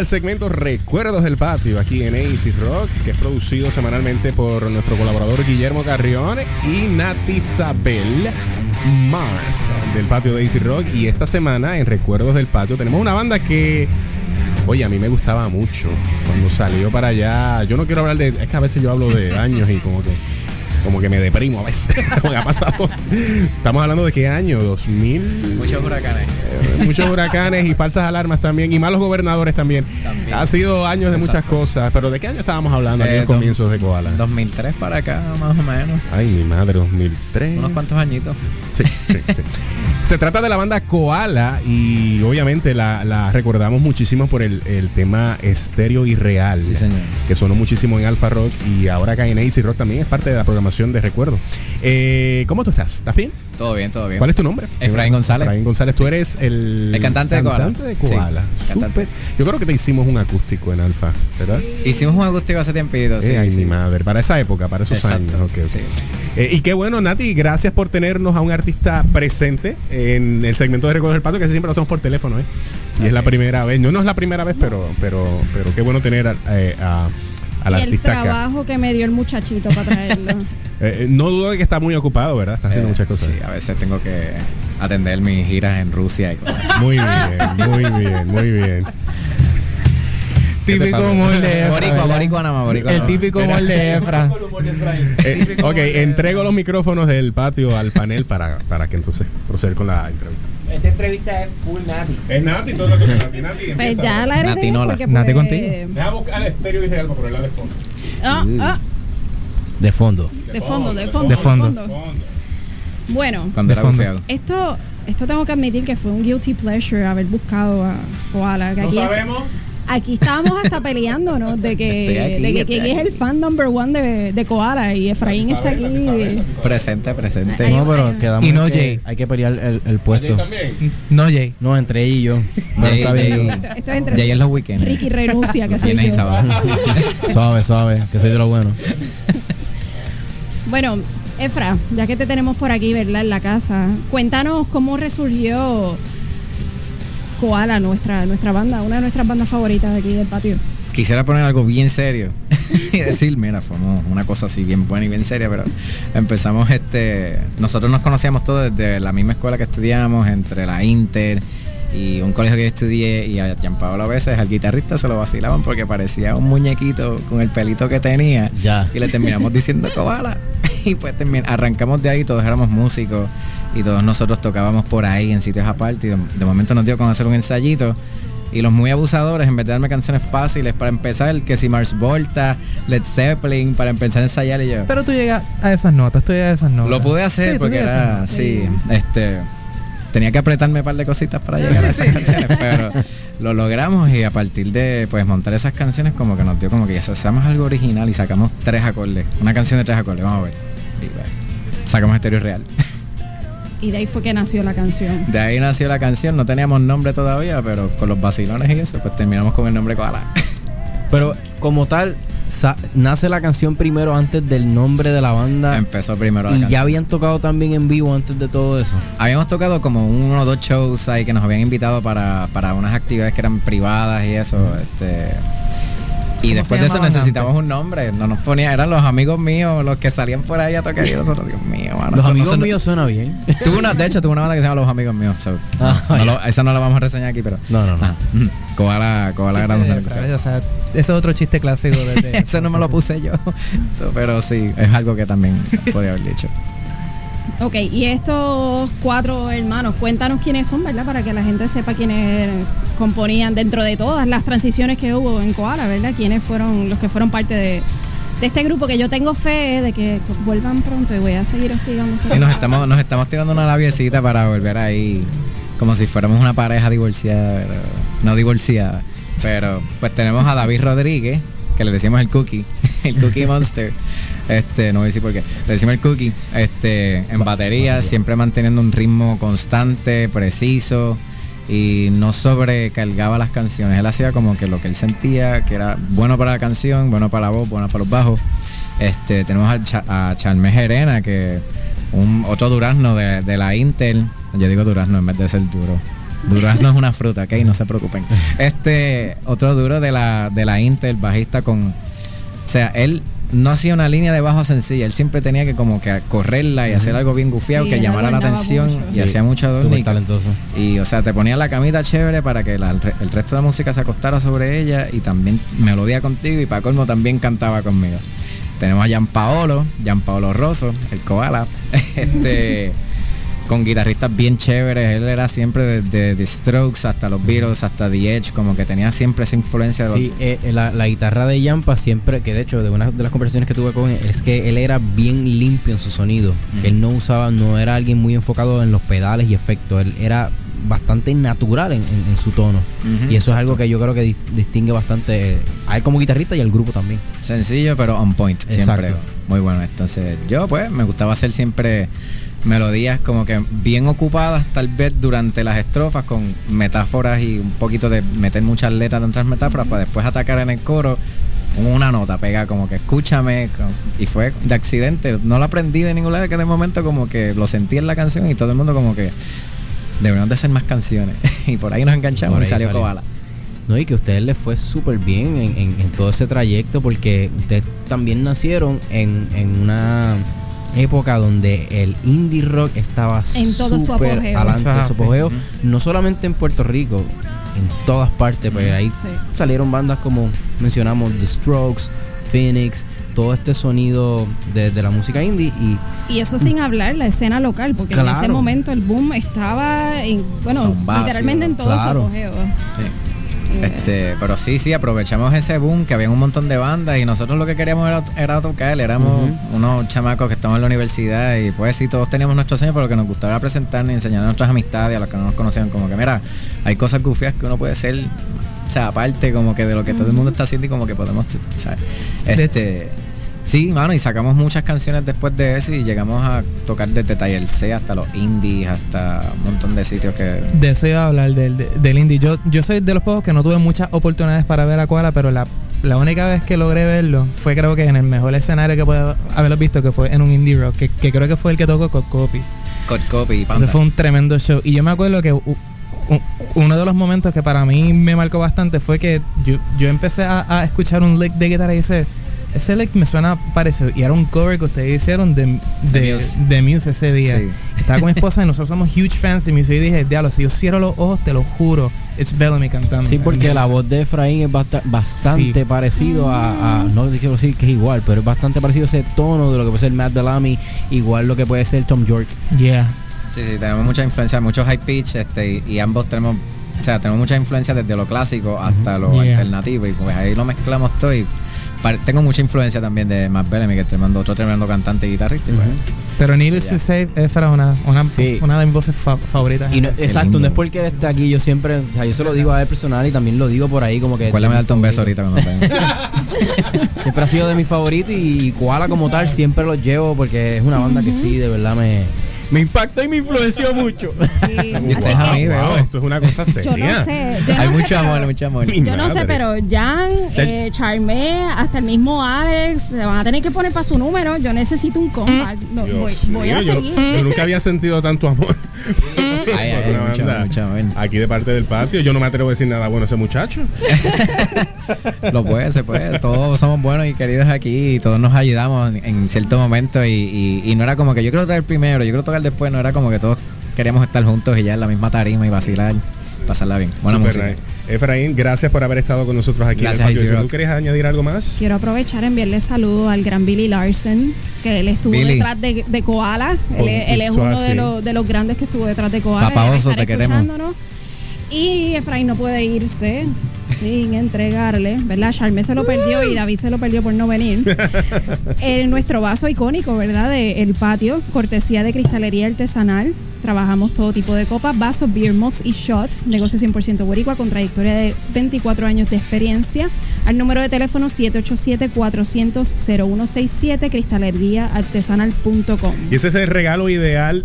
Al segmento Recuerdos del Patio aquí en AC Rock, que es producido semanalmente por nuestro colaborador Guillermo Carrión y Nati Isabel Mars del patio de AC Rock. Y esta semana en Recuerdos del Patio tenemos una banda que, oye, a mí me gustaba mucho cuando salió para allá. Yo no quiero hablar de, es que a veces yo hablo de años y como que como que me deprimo a veces. como que ha pasado. Estamos hablando de qué año, 2000. Muchos huracanes. Eh, muchos huracanes y falsas alarmas también, y malos gobernadores también. También. Ha sido años de muchas cosas, pero ¿de qué año estábamos hablando Eh, en dos- comienzos de Koala? 2003 para acá, más o menos. Ay, mi madre, 2003. Unos cuantos añitos. Sí, sí, sí. Se trata de la banda Koala y obviamente la, la recordamos muchísimo por el, el tema estéreo y real. Sí, señor. Que sonó muchísimo en Alpha Rock y ahora acá en AC Rock también es parte de la programación de recuerdo. Eh, ¿Cómo tú estás? ¿Estás bien? Todo bien, todo bien. ¿Cuál es tu nombre? Efraín González. Efraín González, tú eres el, El cantante de Koala. cantante de Sí, Koala. cantante. Súper. Yo creo que te hicimos un acústico en Alfa, ¿verdad? Hicimos un acústico hace tiempito, sí. Eh, ay, sí. mi madre. Para esa época, para esos Exacto, años. ok, ok. Eh, y qué bueno, Nati, gracias por tenernos a un artista presente en el segmento de Recuerdos del Pato, que siempre lo hacemos por teléfono, ¿eh? Y es la primera vez. No, no es la primera vez, pero, pero, pero qué bueno tener a- eh, a- al y el trabajo que me dio el muchachito para traerlo. Eh, eh, no dudo de que está muy ocupado, ¿verdad? Está haciendo Eh, muchas cosas. Sí, a veces tengo que atender mis giras en Rusia y cosas. Muy bien, muy bien, muy bien. Típico humor de Efra. Boricua, El típico humor de Efra. Eh, ok, entrego los micrófonos del patio al panel para, para que entonces proceder con la entrevista. Esta entrevista es full Nati. Es Nati, solo que Nati, Nati. Pues ya la heredé Natinola. porque Nati pues, contigo. Deja buscar el estéreo y real para ponerla de fondo. Ah, ah, De fondo. de fondo, de fondo. De fondo. Bueno, Cuando era fondo. esto, esto tengo que admitir que fue un guilty pleasure haber buscado a Koala. que No aquí, sabemos. Aquí estábamos hasta peleándonos de que, aquí, de que quién es aquí. el fan number one de, de Koala y Efraín está aquí. Presente, presente. Ay, No, pero quedamos Y no que Jay. Hay que pelear el, el puesto. también. No, Jay. No, entre ella y yo. Jay, está bien. Jay. Esto, esto es entre Ya en los weekends. Ricky renuncia, que soy yo. Suave, suave, que soy de lo bueno. Bueno, Efra, ya que te tenemos por aquí, ¿verdad? En la casa, cuéntanos cómo resurgió Koala, nuestra, nuestra banda, una de nuestras bandas favoritas de aquí del patio. Quisiera poner algo bien serio y decir, mira, formó una cosa así bien buena y bien seria, pero empezamos este, nosotros nos conocíamos todos desde la misma escuela que estudiamos, entre la Inter y un colegio que yo estudié y a Gianpaolo a veces al guitarrista se lo vacilaban porque parecía un muñequito con el pelito que tenía Ya. y le terminamos diciendo Koala y pues termin- arrancamos de ahí, todos éramos músicos y todos nosotros tocábamos por ahí en sitios aparte y de, de momento nos dio con hacer un ensayito y los muy abusadores, en vez de darme canciones fáciles para empezar, que si Mars Volta, Led Zeppelin, para empezar a ensayar y yo. Pero tú llegas a esas notas, tú llegas a esas notas. Lo pude hacer Sí, porque era así, este tenía que apretarme un par de cositas para llegar a esas canciones, pero lo logramos y a partir de pues montar esas canciones como que nos dio como que ya hacemos algo original y sacamos tres acordes, una canción de tres acordes, vamos a ver. Y, bueno, sacamos estéreo real. Y de ahí fue que nació la canción. De ahí nació la canción, no teníamos nombre todavía, pero con los vacilones y eso, pues terminamos con el nombre Koala. Pero como tal, nace la canción primero antes del nombre de la banda. Empezó primero la y canción. ya habían tocado también en vivo antes de todo eso. Habíamos tocado como uno o dos shows ahí que nos habían invitado para, para unas actividades que eran privadas y eso. Este, y ¿Cómo después de eso necesitamos un nombre. No nos ponía, eran los amigos míos los que salían por ahí a tocar y nosotros, Dios mío, mano, Los no amigos míos suena bien. Tuve una, de hecho, tuve una banda que se llama Los Amigos Míos. so, Ah, no lo- esa no la vamos a reseñar aquí, pero. No, no, no. Koala, Koala Gran o sea, eso es otro chiste clásico de, de- Eso no me lo puse yo. So, pero sí, es algo que también podría haber dicho. Ok, y estos cuatro hermanos, cuéntanos quiénes son, ¿verdad? Para que la gente sepa quiénes componían dentro de todas las transiciones que hubo en Koala, ¿verdad? Quiénes fueron los que fueron parte de, este grupo que yo tengo fe de que vuelvan pronto y voy a seguir hostigando. Sí, nos estamos, nos estamos tirando una labiecita para volver ahí como si fuéramos una pareja divorciada, no divorciada. Pero pues tenemos a David Rodríguez, que le decimos el Cookie, el Cookie Monster. Este, no voy a decir por qué. Le decimos el Cookie, este, en batería, siempre manteniendo un ritmo constante, preciso y no sobrecargaba las canciones. Él hacía como que lo que él sentía que era bueno para la canción, bueno para la voz, bueno para los bajos. Este, tenemos a, Cha- a Charme Gerena, que un otro durazno de, de la Intel. Yo digo durazno en vez de ser duro. Durazno es una fruta, ok, no se preocupen. Este, otro duro de la, de la Intel, bajista con. O sea, él no hacía una línea de bajo sencilla, él siempre tenía que como que correrla y hacer algo bien gufiado Sí, que llamara la atención mucho. y Sí, hacía adornico. talentoso. Y, o sea, te ponía la camita chévere para que la- el, re- el resto de la música se acostara sobre ella y también melodía contigo y para colmo también cantaba conmigo. tenemos a Gianpaolo, Gianpaolo Rosso, el koala, este, con guitarristas bien chéveres. Él era siempre desde The Strokes hasta los Beatles, hasta The Edge, como que tenía siempre esa influencia de Sí, eh, eh, la, la guitarra de Yampa siempre, que de hecho de una de las conversaciones que tuve con él, es que él era bien limpio en su sonido. Que él no usaba, no era alguien muy enfocado en los pedales y efectos. Él era bastante natural en, en- en su tono. Y eso es algo que yo creo que dis- distingue bastante a él como guitarrista y al grupo también. Sencillo, pero on point. Siempre. Muy bueno. Entonces, yo pues me gustaba hacer siempre melodías como que bien ocupadas, tal vez durante las estrofas, con metáforas y un poquito de meter muchas letras dentro de las metáforas, para después atacar en el coro una nota pega como que escúchame y fue de accidente. No lo aprendí de ningún lado que de momento como que lo sentí en la canción y todo el mundo como que deberíamos de hacer más canciones. Y por ahí nos enganchamos y salió salió. Koala. No, y que a ustedes les fue súper bien en, en- en todo ese trayecto porque ustedes también nacieron en, en una época donde el indie rock estaba En todo su súper apogeo. adelante, su no solamente en Puerto Rico, en todas partes, pues ahí Sí. salieron bandas como mencionamos The Strokes, Phoenix, todo este sonido de, de la música indie y Y eso sin hablar la escena local, porque en ese momento el boom estaba en, bueno, literalmente en todo claro. su apogeo. Este, pero sí, sí, aprovechamos ese boom que había un montón de bandas y nosotros lo que queríamos era, era tocar, éramos unos chamacos que estamos en la universidad y pues sí, todos teníamos nuestros sueños, pero lo que nos gustaba era presentarnos y enseñar a nuestras amistades, a los que no nos conocían, como que mira, hay cosas gufias que uno puede ser, o sea, aparte como que de lo que todo el mundo está haciendo y como que podemos. Este, sí, mano, y sacamos muchas canciones después de eso y llegamos a tocar desde Taller C hasta los indies, hasta un montón de sitios que... De eso iba a hablar, del, de- del indie. Yo, yo soy de los pocos que no tuve muchas oportunidades para ver a Koala, pero la, la única vez que logré verlo fue creo que en el mejor escenario que puedo haberlo visto, que fue en un indie rock, que, que creo que fue el que tocó con Copy. Cod Copy Panda. fue un tremendo show. Y yo me acuerdo que uno de los momentos que para mí me marcó bastante fue que yo, yo empecé a, a escuchar un lick de guitarra y dice, ese lick me suena parecido. Y era un cover que ustedes hicieron de, de, Muse. de Muse ese día. Sí. Estaba con mi esposa y nosotros somos huge fans de Muse. Y dije, diablo, si yo cierro los ojos, te lo juro, it's Bellamy cantando. Sí, porque la voz de Efraín es basta- bastante Sí. parecido a, a- No quiero decir que es igual, pero es bastante parecido a ese tono de lo que puede ser Matt Bellamy, igual lo que puede ser Tom York. Yeah. Sí, sí, tenemos mucha influencia, mucho high pitch, este, y, y ambos tenemos, o sea, tenemos mucha influencia desde lo clásico hasta lo Yeah. alternativo, y pues ahí lo mezclamos todo y tengo mucha influencia también de Matt Bellamy, que es tremendo, otro tremendo cantante y guitarrista. y pues, Pero Needless to Say, esa era una, una, una de mis voces fa- favoritas. Y no- Qué exacto, no es porque él esté aquí, yo siempre, o sea, yo se lo digo a él personal y también lo digo por ahí como que... Recuérdame de darte un beso ahorita cuando. Siempre ha sido de mis favoritos y Koala como tal siempre los llevo porque es una banda que sí, de verdad me, me impactó y me influenció mucho. Sí, esto es una cosa Yo no sé, yo Hay no sé, mucho pero- amor, mucho amor. Yo no sé, pero Jan, eh, Charmé, hasta el mismo Alex, se van a tener que poner para su número. Yo necesito un comeback. No, voy, a yo, seguir. yo nunca había sentido tanto amor. Ay, ay, mucho, mucho. Aquí de parte del patio, yo no me atrevo a decir nada bueno a ese muchacho. Lo puede, se puede. Todos somos buenos y queridos aquí y todos nos ayudamos en, en cierto momento. Y, y- y no era como que yo quiero tocar primero, yo quiero tocar después. No era como que todos queríamos estar juntos y ya en la misma tarima y vacilar, pasarla bien. Buena Super música. nice. Efraín, gracias por haber estado con nosotros aquí Gracias, en el patio. Easy Si Rock. ¿Tú querías añadir algo más? Quiero aprovechar enviarle saludos al gran Billy Larson, que él estuvo Billy. detrás de, de Koala. Oh, Él, es- él es uno de los, de los grandes que estuvo detrás de Koala. Papá Debe Oso, estar te queremos. Y Efraín no puede irse sin entregarle, ¿verdad? Charme se lo perdió y David se lo perdió por no venir. Eh, nuestro vaso icónico, ¿verdad? De El Patio, cortesía de cristalería artesanal. Trabajamos todo tipo de copas, vasos, beer mugs y shots. Negocio 100% boricua con trayectoria de 24 años de experiencia. Al número de teléfono 787-400-0167, cristaleríaartesanal.com. Y ese es el regalo ideal.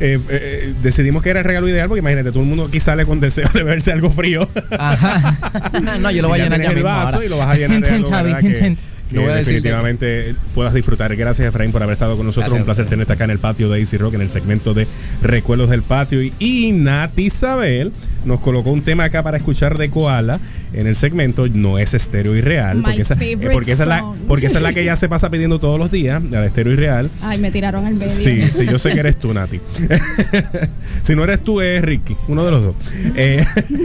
Eh, eh, decidimos que era el regalo ideal porque imagínate, todo el mundo aquí sale con deseo de verse algo frío. No, yo lo voy a llenar ya el mismo vaso ahora. y lo vas a llenar de Hint, algo, Javi, hint, que. Que No voy a decir definitivamente puedas disfrutar. Gracias Efraín por haber estado con nosotros. Gracias Un placer tenerte acá en el patio de Easy Rock, en el segmento de Recuerdos del Patio. Y, y Nati Isabel nos colocó un tema acá para escuchar de Koala en el segmento No es estéreo irreal. Porque esa, eh, porque, esa es la, porque esa es la que ya se pasa pidiendo todos los días, la de estéreo irreal. Ay, me tiraron al medio. Sí, sí, yo sé que eres tú, Nati. si no eres tú, es Ricky, uno de los dos. Eh,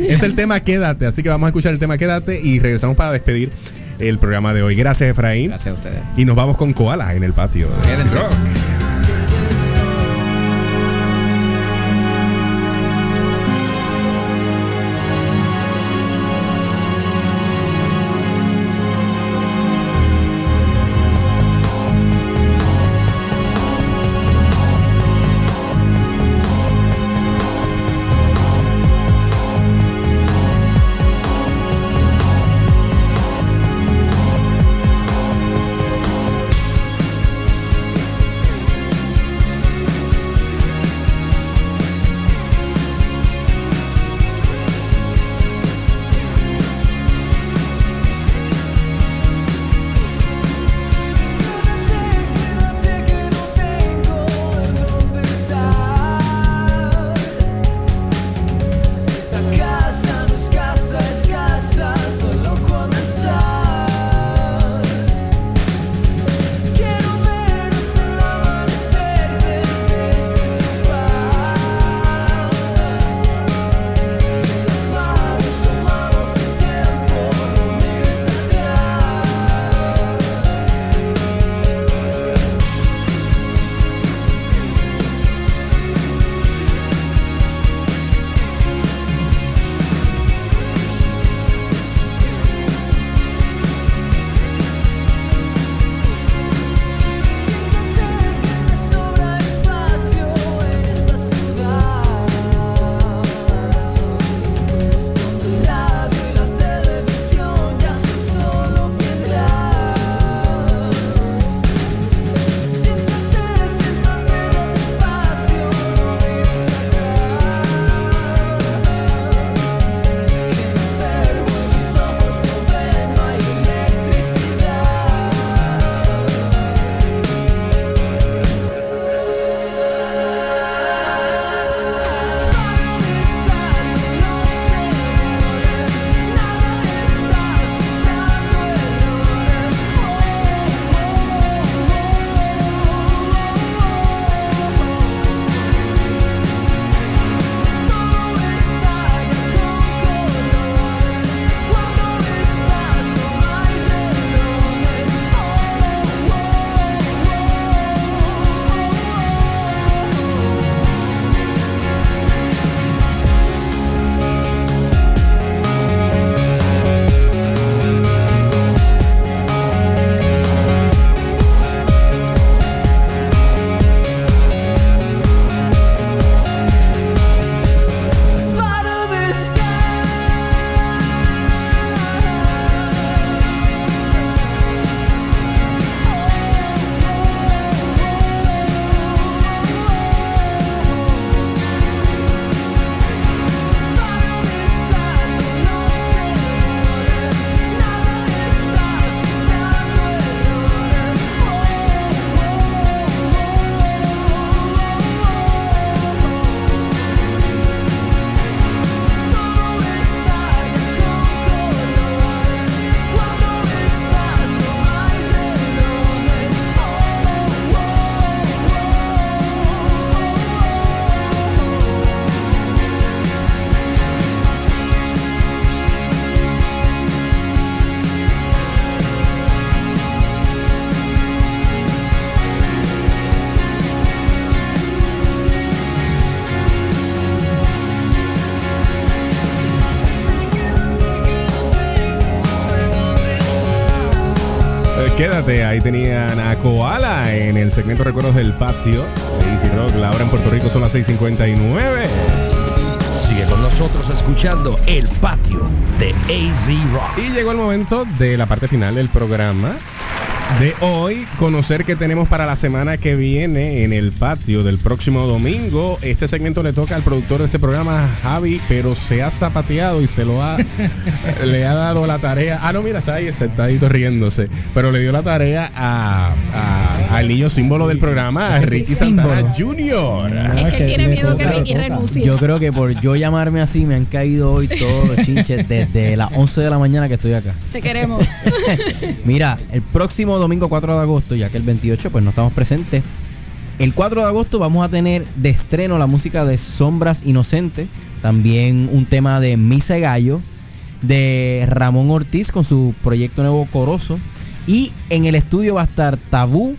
es el tema Quédate, así que vamos a escuchar el tema Quédate y regresamos para despedir el programa de hoy. Gracias, Efraín. Gracias a ustedes. Y nos vamos con Koala en el patio. Quédense. Quédate, ahí tenían a Koala en el segmento Recuerdos del Patio de Easy Rock. La hora en Puerto Rico son las 6:59. Sigue con nosotros escuchando El Patio de AZ Rock. Y llegó el momento de la parte final del programa. De hoy, conocer qué tenemos para la semana que viene en el patio del próximo domingo. Este segmento le toca al productor de este programa, Javi, pero se ha zapateado y se lo ha. le ha dado la tarea. Ah, no, mira, está ahí sentadito riéndose. Pero le dio la tarea a, a- al niño símbolo del programa, a Ricky Santana Jr. Es que tiene miedo que Ricky renuncie. Yo creo que por yo llamarme así me han caído hoy todos los chinches desde las 11 de la mañana que estoy acá. Te queremos. Mira, el próximo domingo 4 de agosto, ya que el 28 pues no estamos presentes, el 4 de agosto vamos a tener de estreno la música de Sombras Inocentes, también un tema de Misa Gallo de Ramón Ortiz con su proyecto nuevo Corozo. Y en el estudio va a estar Tabú,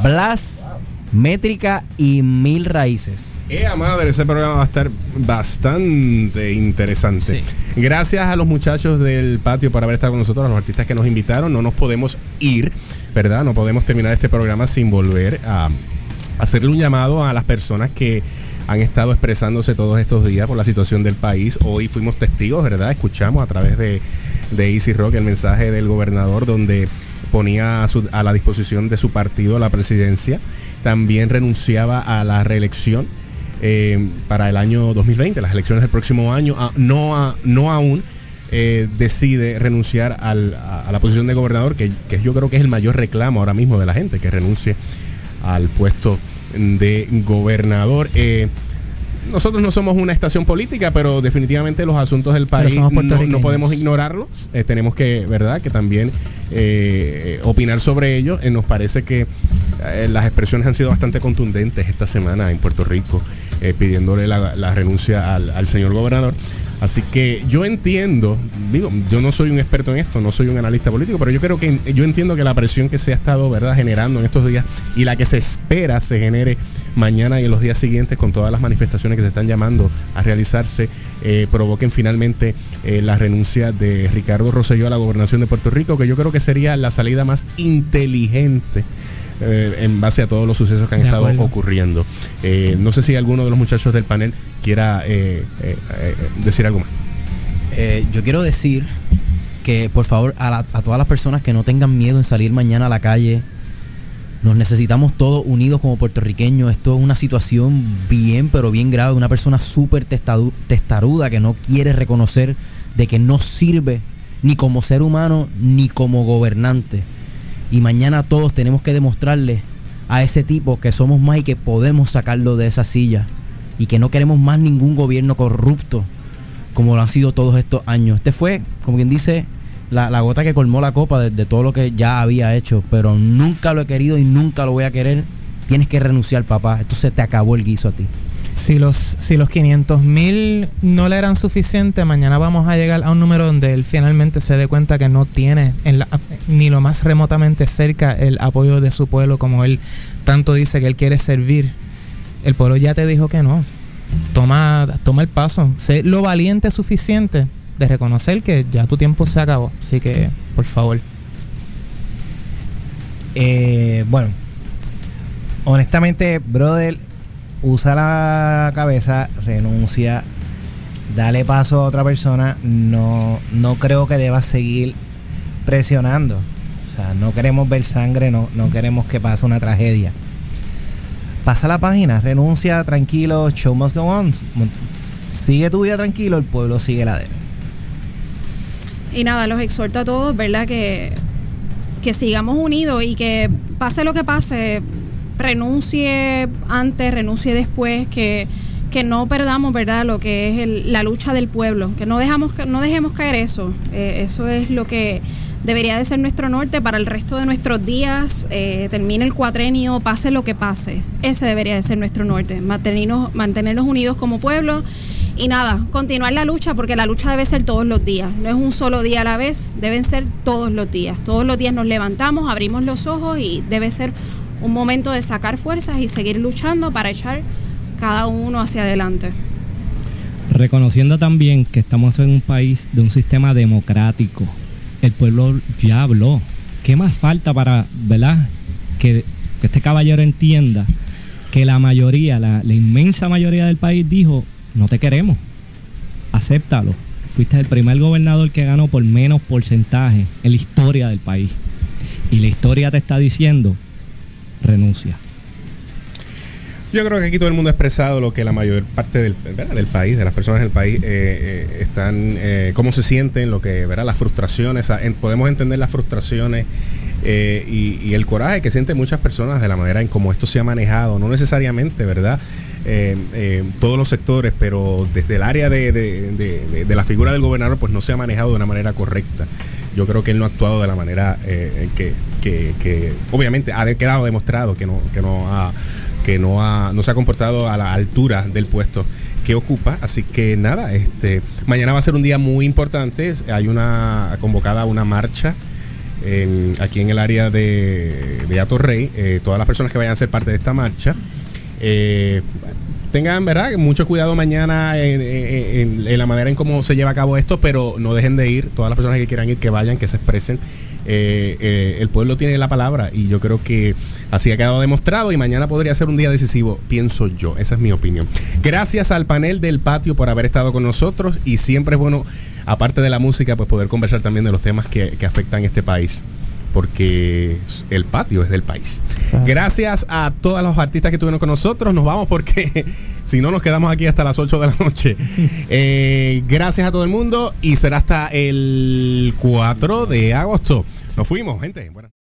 Blas, Métrica y Mil Raíces. ¡Eh, madre! Ese programa va a estar bastante interesante. Gracias a los muchachos del patio por haber estado con nosotros, a los artistas que nos invitaron. No nos podemos ir, ¿verdad? No podemos terminar este programa sin volver a hacerle un llamado a las personas que han estado expresándose todos estos días por la situación del país. Hoy fuimos testigos, ¿verdad? Escuchamos a través de, de Easy Rock el mensaje del gobernador donde ponía a, la disposición de su partido la presidencia. También renunciaba a la reelección eh, para el año 2020, las elecciones del próximo año. No, a- no aún eh, decide renunciar al- a, a la posición de gobernador, que, que yo creo que es el mayor reclamo ahora mismo de la gente, que renuncie al puesto de gobernador. Eh, nosotros no somos una estación política, pero definitivamente los asuntos del país no, podemos ignorarlos. Eh, tenemos que, ¿verdad? Que también eh, opinar sobre ello. Eh, nos parece que las expresiones han sido bastante contundentes esta semana en Puerto Rico, pidiéndole la, la renuncia al, al señor gobernador. Así que yo entiendo, digo, yo no soy un experto en esto, no soy un analista político, pero yo creo que yo entiendo que la presión que se ha estado, ¿verdad?, generando en estos días y la que se espera se genere mañana y en los días siguientes con todas las manifestaciones que se están llamando a realizarse, eh, provoquen finalmente eh, la renuncia de Ricardo Rosselló a la gobernación de Puerto Rico, que yo creo que sería la salida más inteligente eh, en base a todos los sucesos que han De estado acuerdo. ocurriendo. Eh, no sé si alguno de los muchachos del panel quiera eh, eh, eh, decir algo más. Eh, yo quiero decir que por favor a, la- a todas las personas que no tengan miedo en salir mañana a la calle, nos necesitamos todos unidos como puertorriqueños. Esto es una situación bien, pero bien grave. Una persona súper testaruda que no quiere reconocer de que no sirve ni como ser humano ni como gobernante. Y mañana todos tenemos que demostrarle a ese tipo que somos más y que podemos sacarlo de esa silla. Y que no queremos más ningún gobierno corrupto como lo han sido todos estos años. Este fue, como quien dice, la, la gota que colmó la copa de, de todo lo que ya había hecho, pero nunca lo he querido y nunca lo voy a querer. Tienes que renunciar, papá. Esto se te acabó el guiso a ti. Si los, si los 500 mil no le eran suficientes, mañana vamos a llegar a un número donde él finalmente se dé cuenta que no tiene ni lo más remotamente cerca el apoyo de su pueblo como él tanto dice que él quiere servir. El pueblo ya te dijo que no. Toma, toma el paso. Sé lo valiente suficiente de reconocer que ya tu tiempo se acabó. Así que, por favor. Eh, bueno, honestamente, brother, usa la cabeza, renuncia, dale paso a otra persona. No, no creo que debas seguir presionando. O sea, no queremos ver sangre, no, no queremos que pase una tragedia. Pasa la página, renuncia, tranquilo, show must go on. Sigue tu vida tranquilo, el pueblo sigue la de él. Y nada, los exhorto a todos, ¿verdad? Que, que sigamos unidos y que pase lo que pase, renuncie antes, renuncie después, que, que no perdamos, ¿verdad? Lo que es el- la lucha del pueblo, que no, dejamos, no dejemos caer eso. Eh, eso es lo que debería de ser nuestro norte para el resto de nuestros días, eh, termine el cuatrenio, pase lo que pase. Ese debería de ser nuestro norte, mantenernos, mantenernos unidos como pueblo. Y nada, continuar la lucha porque la lucha debe ser todos los días, no es un solo día a la vez, deben ser todos los días. Todos los días nos levantamos, abrimos los ojos y debe ser un momento de sacar fuerzas y seguir luchando para echar cada uno hacia adelante. reconociendo también que estamos en un país de un sistema democrático. El pueblo ya habló. ¿Qué más falta para, verdad? Que, este caballero entienda que la mayoría, la, la inmensa mayoría del país dijo, no te queremos, acéptalo. Fuiste el primer gobernador que ganó por menos porcentaje en la historia del país. Y la historia te está diciendo, renuncia. Yo creo que aquí todo el mundo ha expresado lo que la mayor parte del, del país, de las personas del país, eh, eh, están, eh, cómo se sienten, lo que, ¿verdad? Las frustraciones, ah, podemos entender las frustraciones y, el coraje que sienten muchas personas de la manera en cómo esto se ha manejado, no necesariamente, ¿verdad? Todos los sectores, pero desde el área de- de la figura del gobernador, pues no se ha manejado de una manera correcta. Yo creo que él no ha actuado de la manera eh, que, que- que obviamente ha quedado demostrado que no, que no ha que no, ha, no se ha comportado a la altura del puesto que ocupa. Así que nada, este mañana va a ser un día muy importante. Hay una convocada una marcha aquí en el área de, de Atorrey. Eh, todas las personas que vayan a ser parte de esta marcha. eh, tengan, ¿verdad? Mucho cuidado mañana en, la manera en cómo se lleva a cabo esto, pero no dejen de ir. Todas las personas que quieran ir, que vayan, que se expresen. Eh, eh, el pueblo tiene la palabra y yo creo que así ha quedado demostrado y mañana podría ser un día decisivo, pienso yo. Esa es mi opinión. Gracias al panel del patio por haber estado con nosotros y siempre es bueno, aparte de la música, pues poder conversar también de los temas que, que afectan este país. Porque el patio es del país. Gracias a todos los artistas que estuvieron con nosotros. Nos vamos porque si no nos quedamos aquí hasta las 8 de la noche. Eh, gracias a todo el mundo y será hasta el 4 de agosto. Nos fuimos, gente. Buenas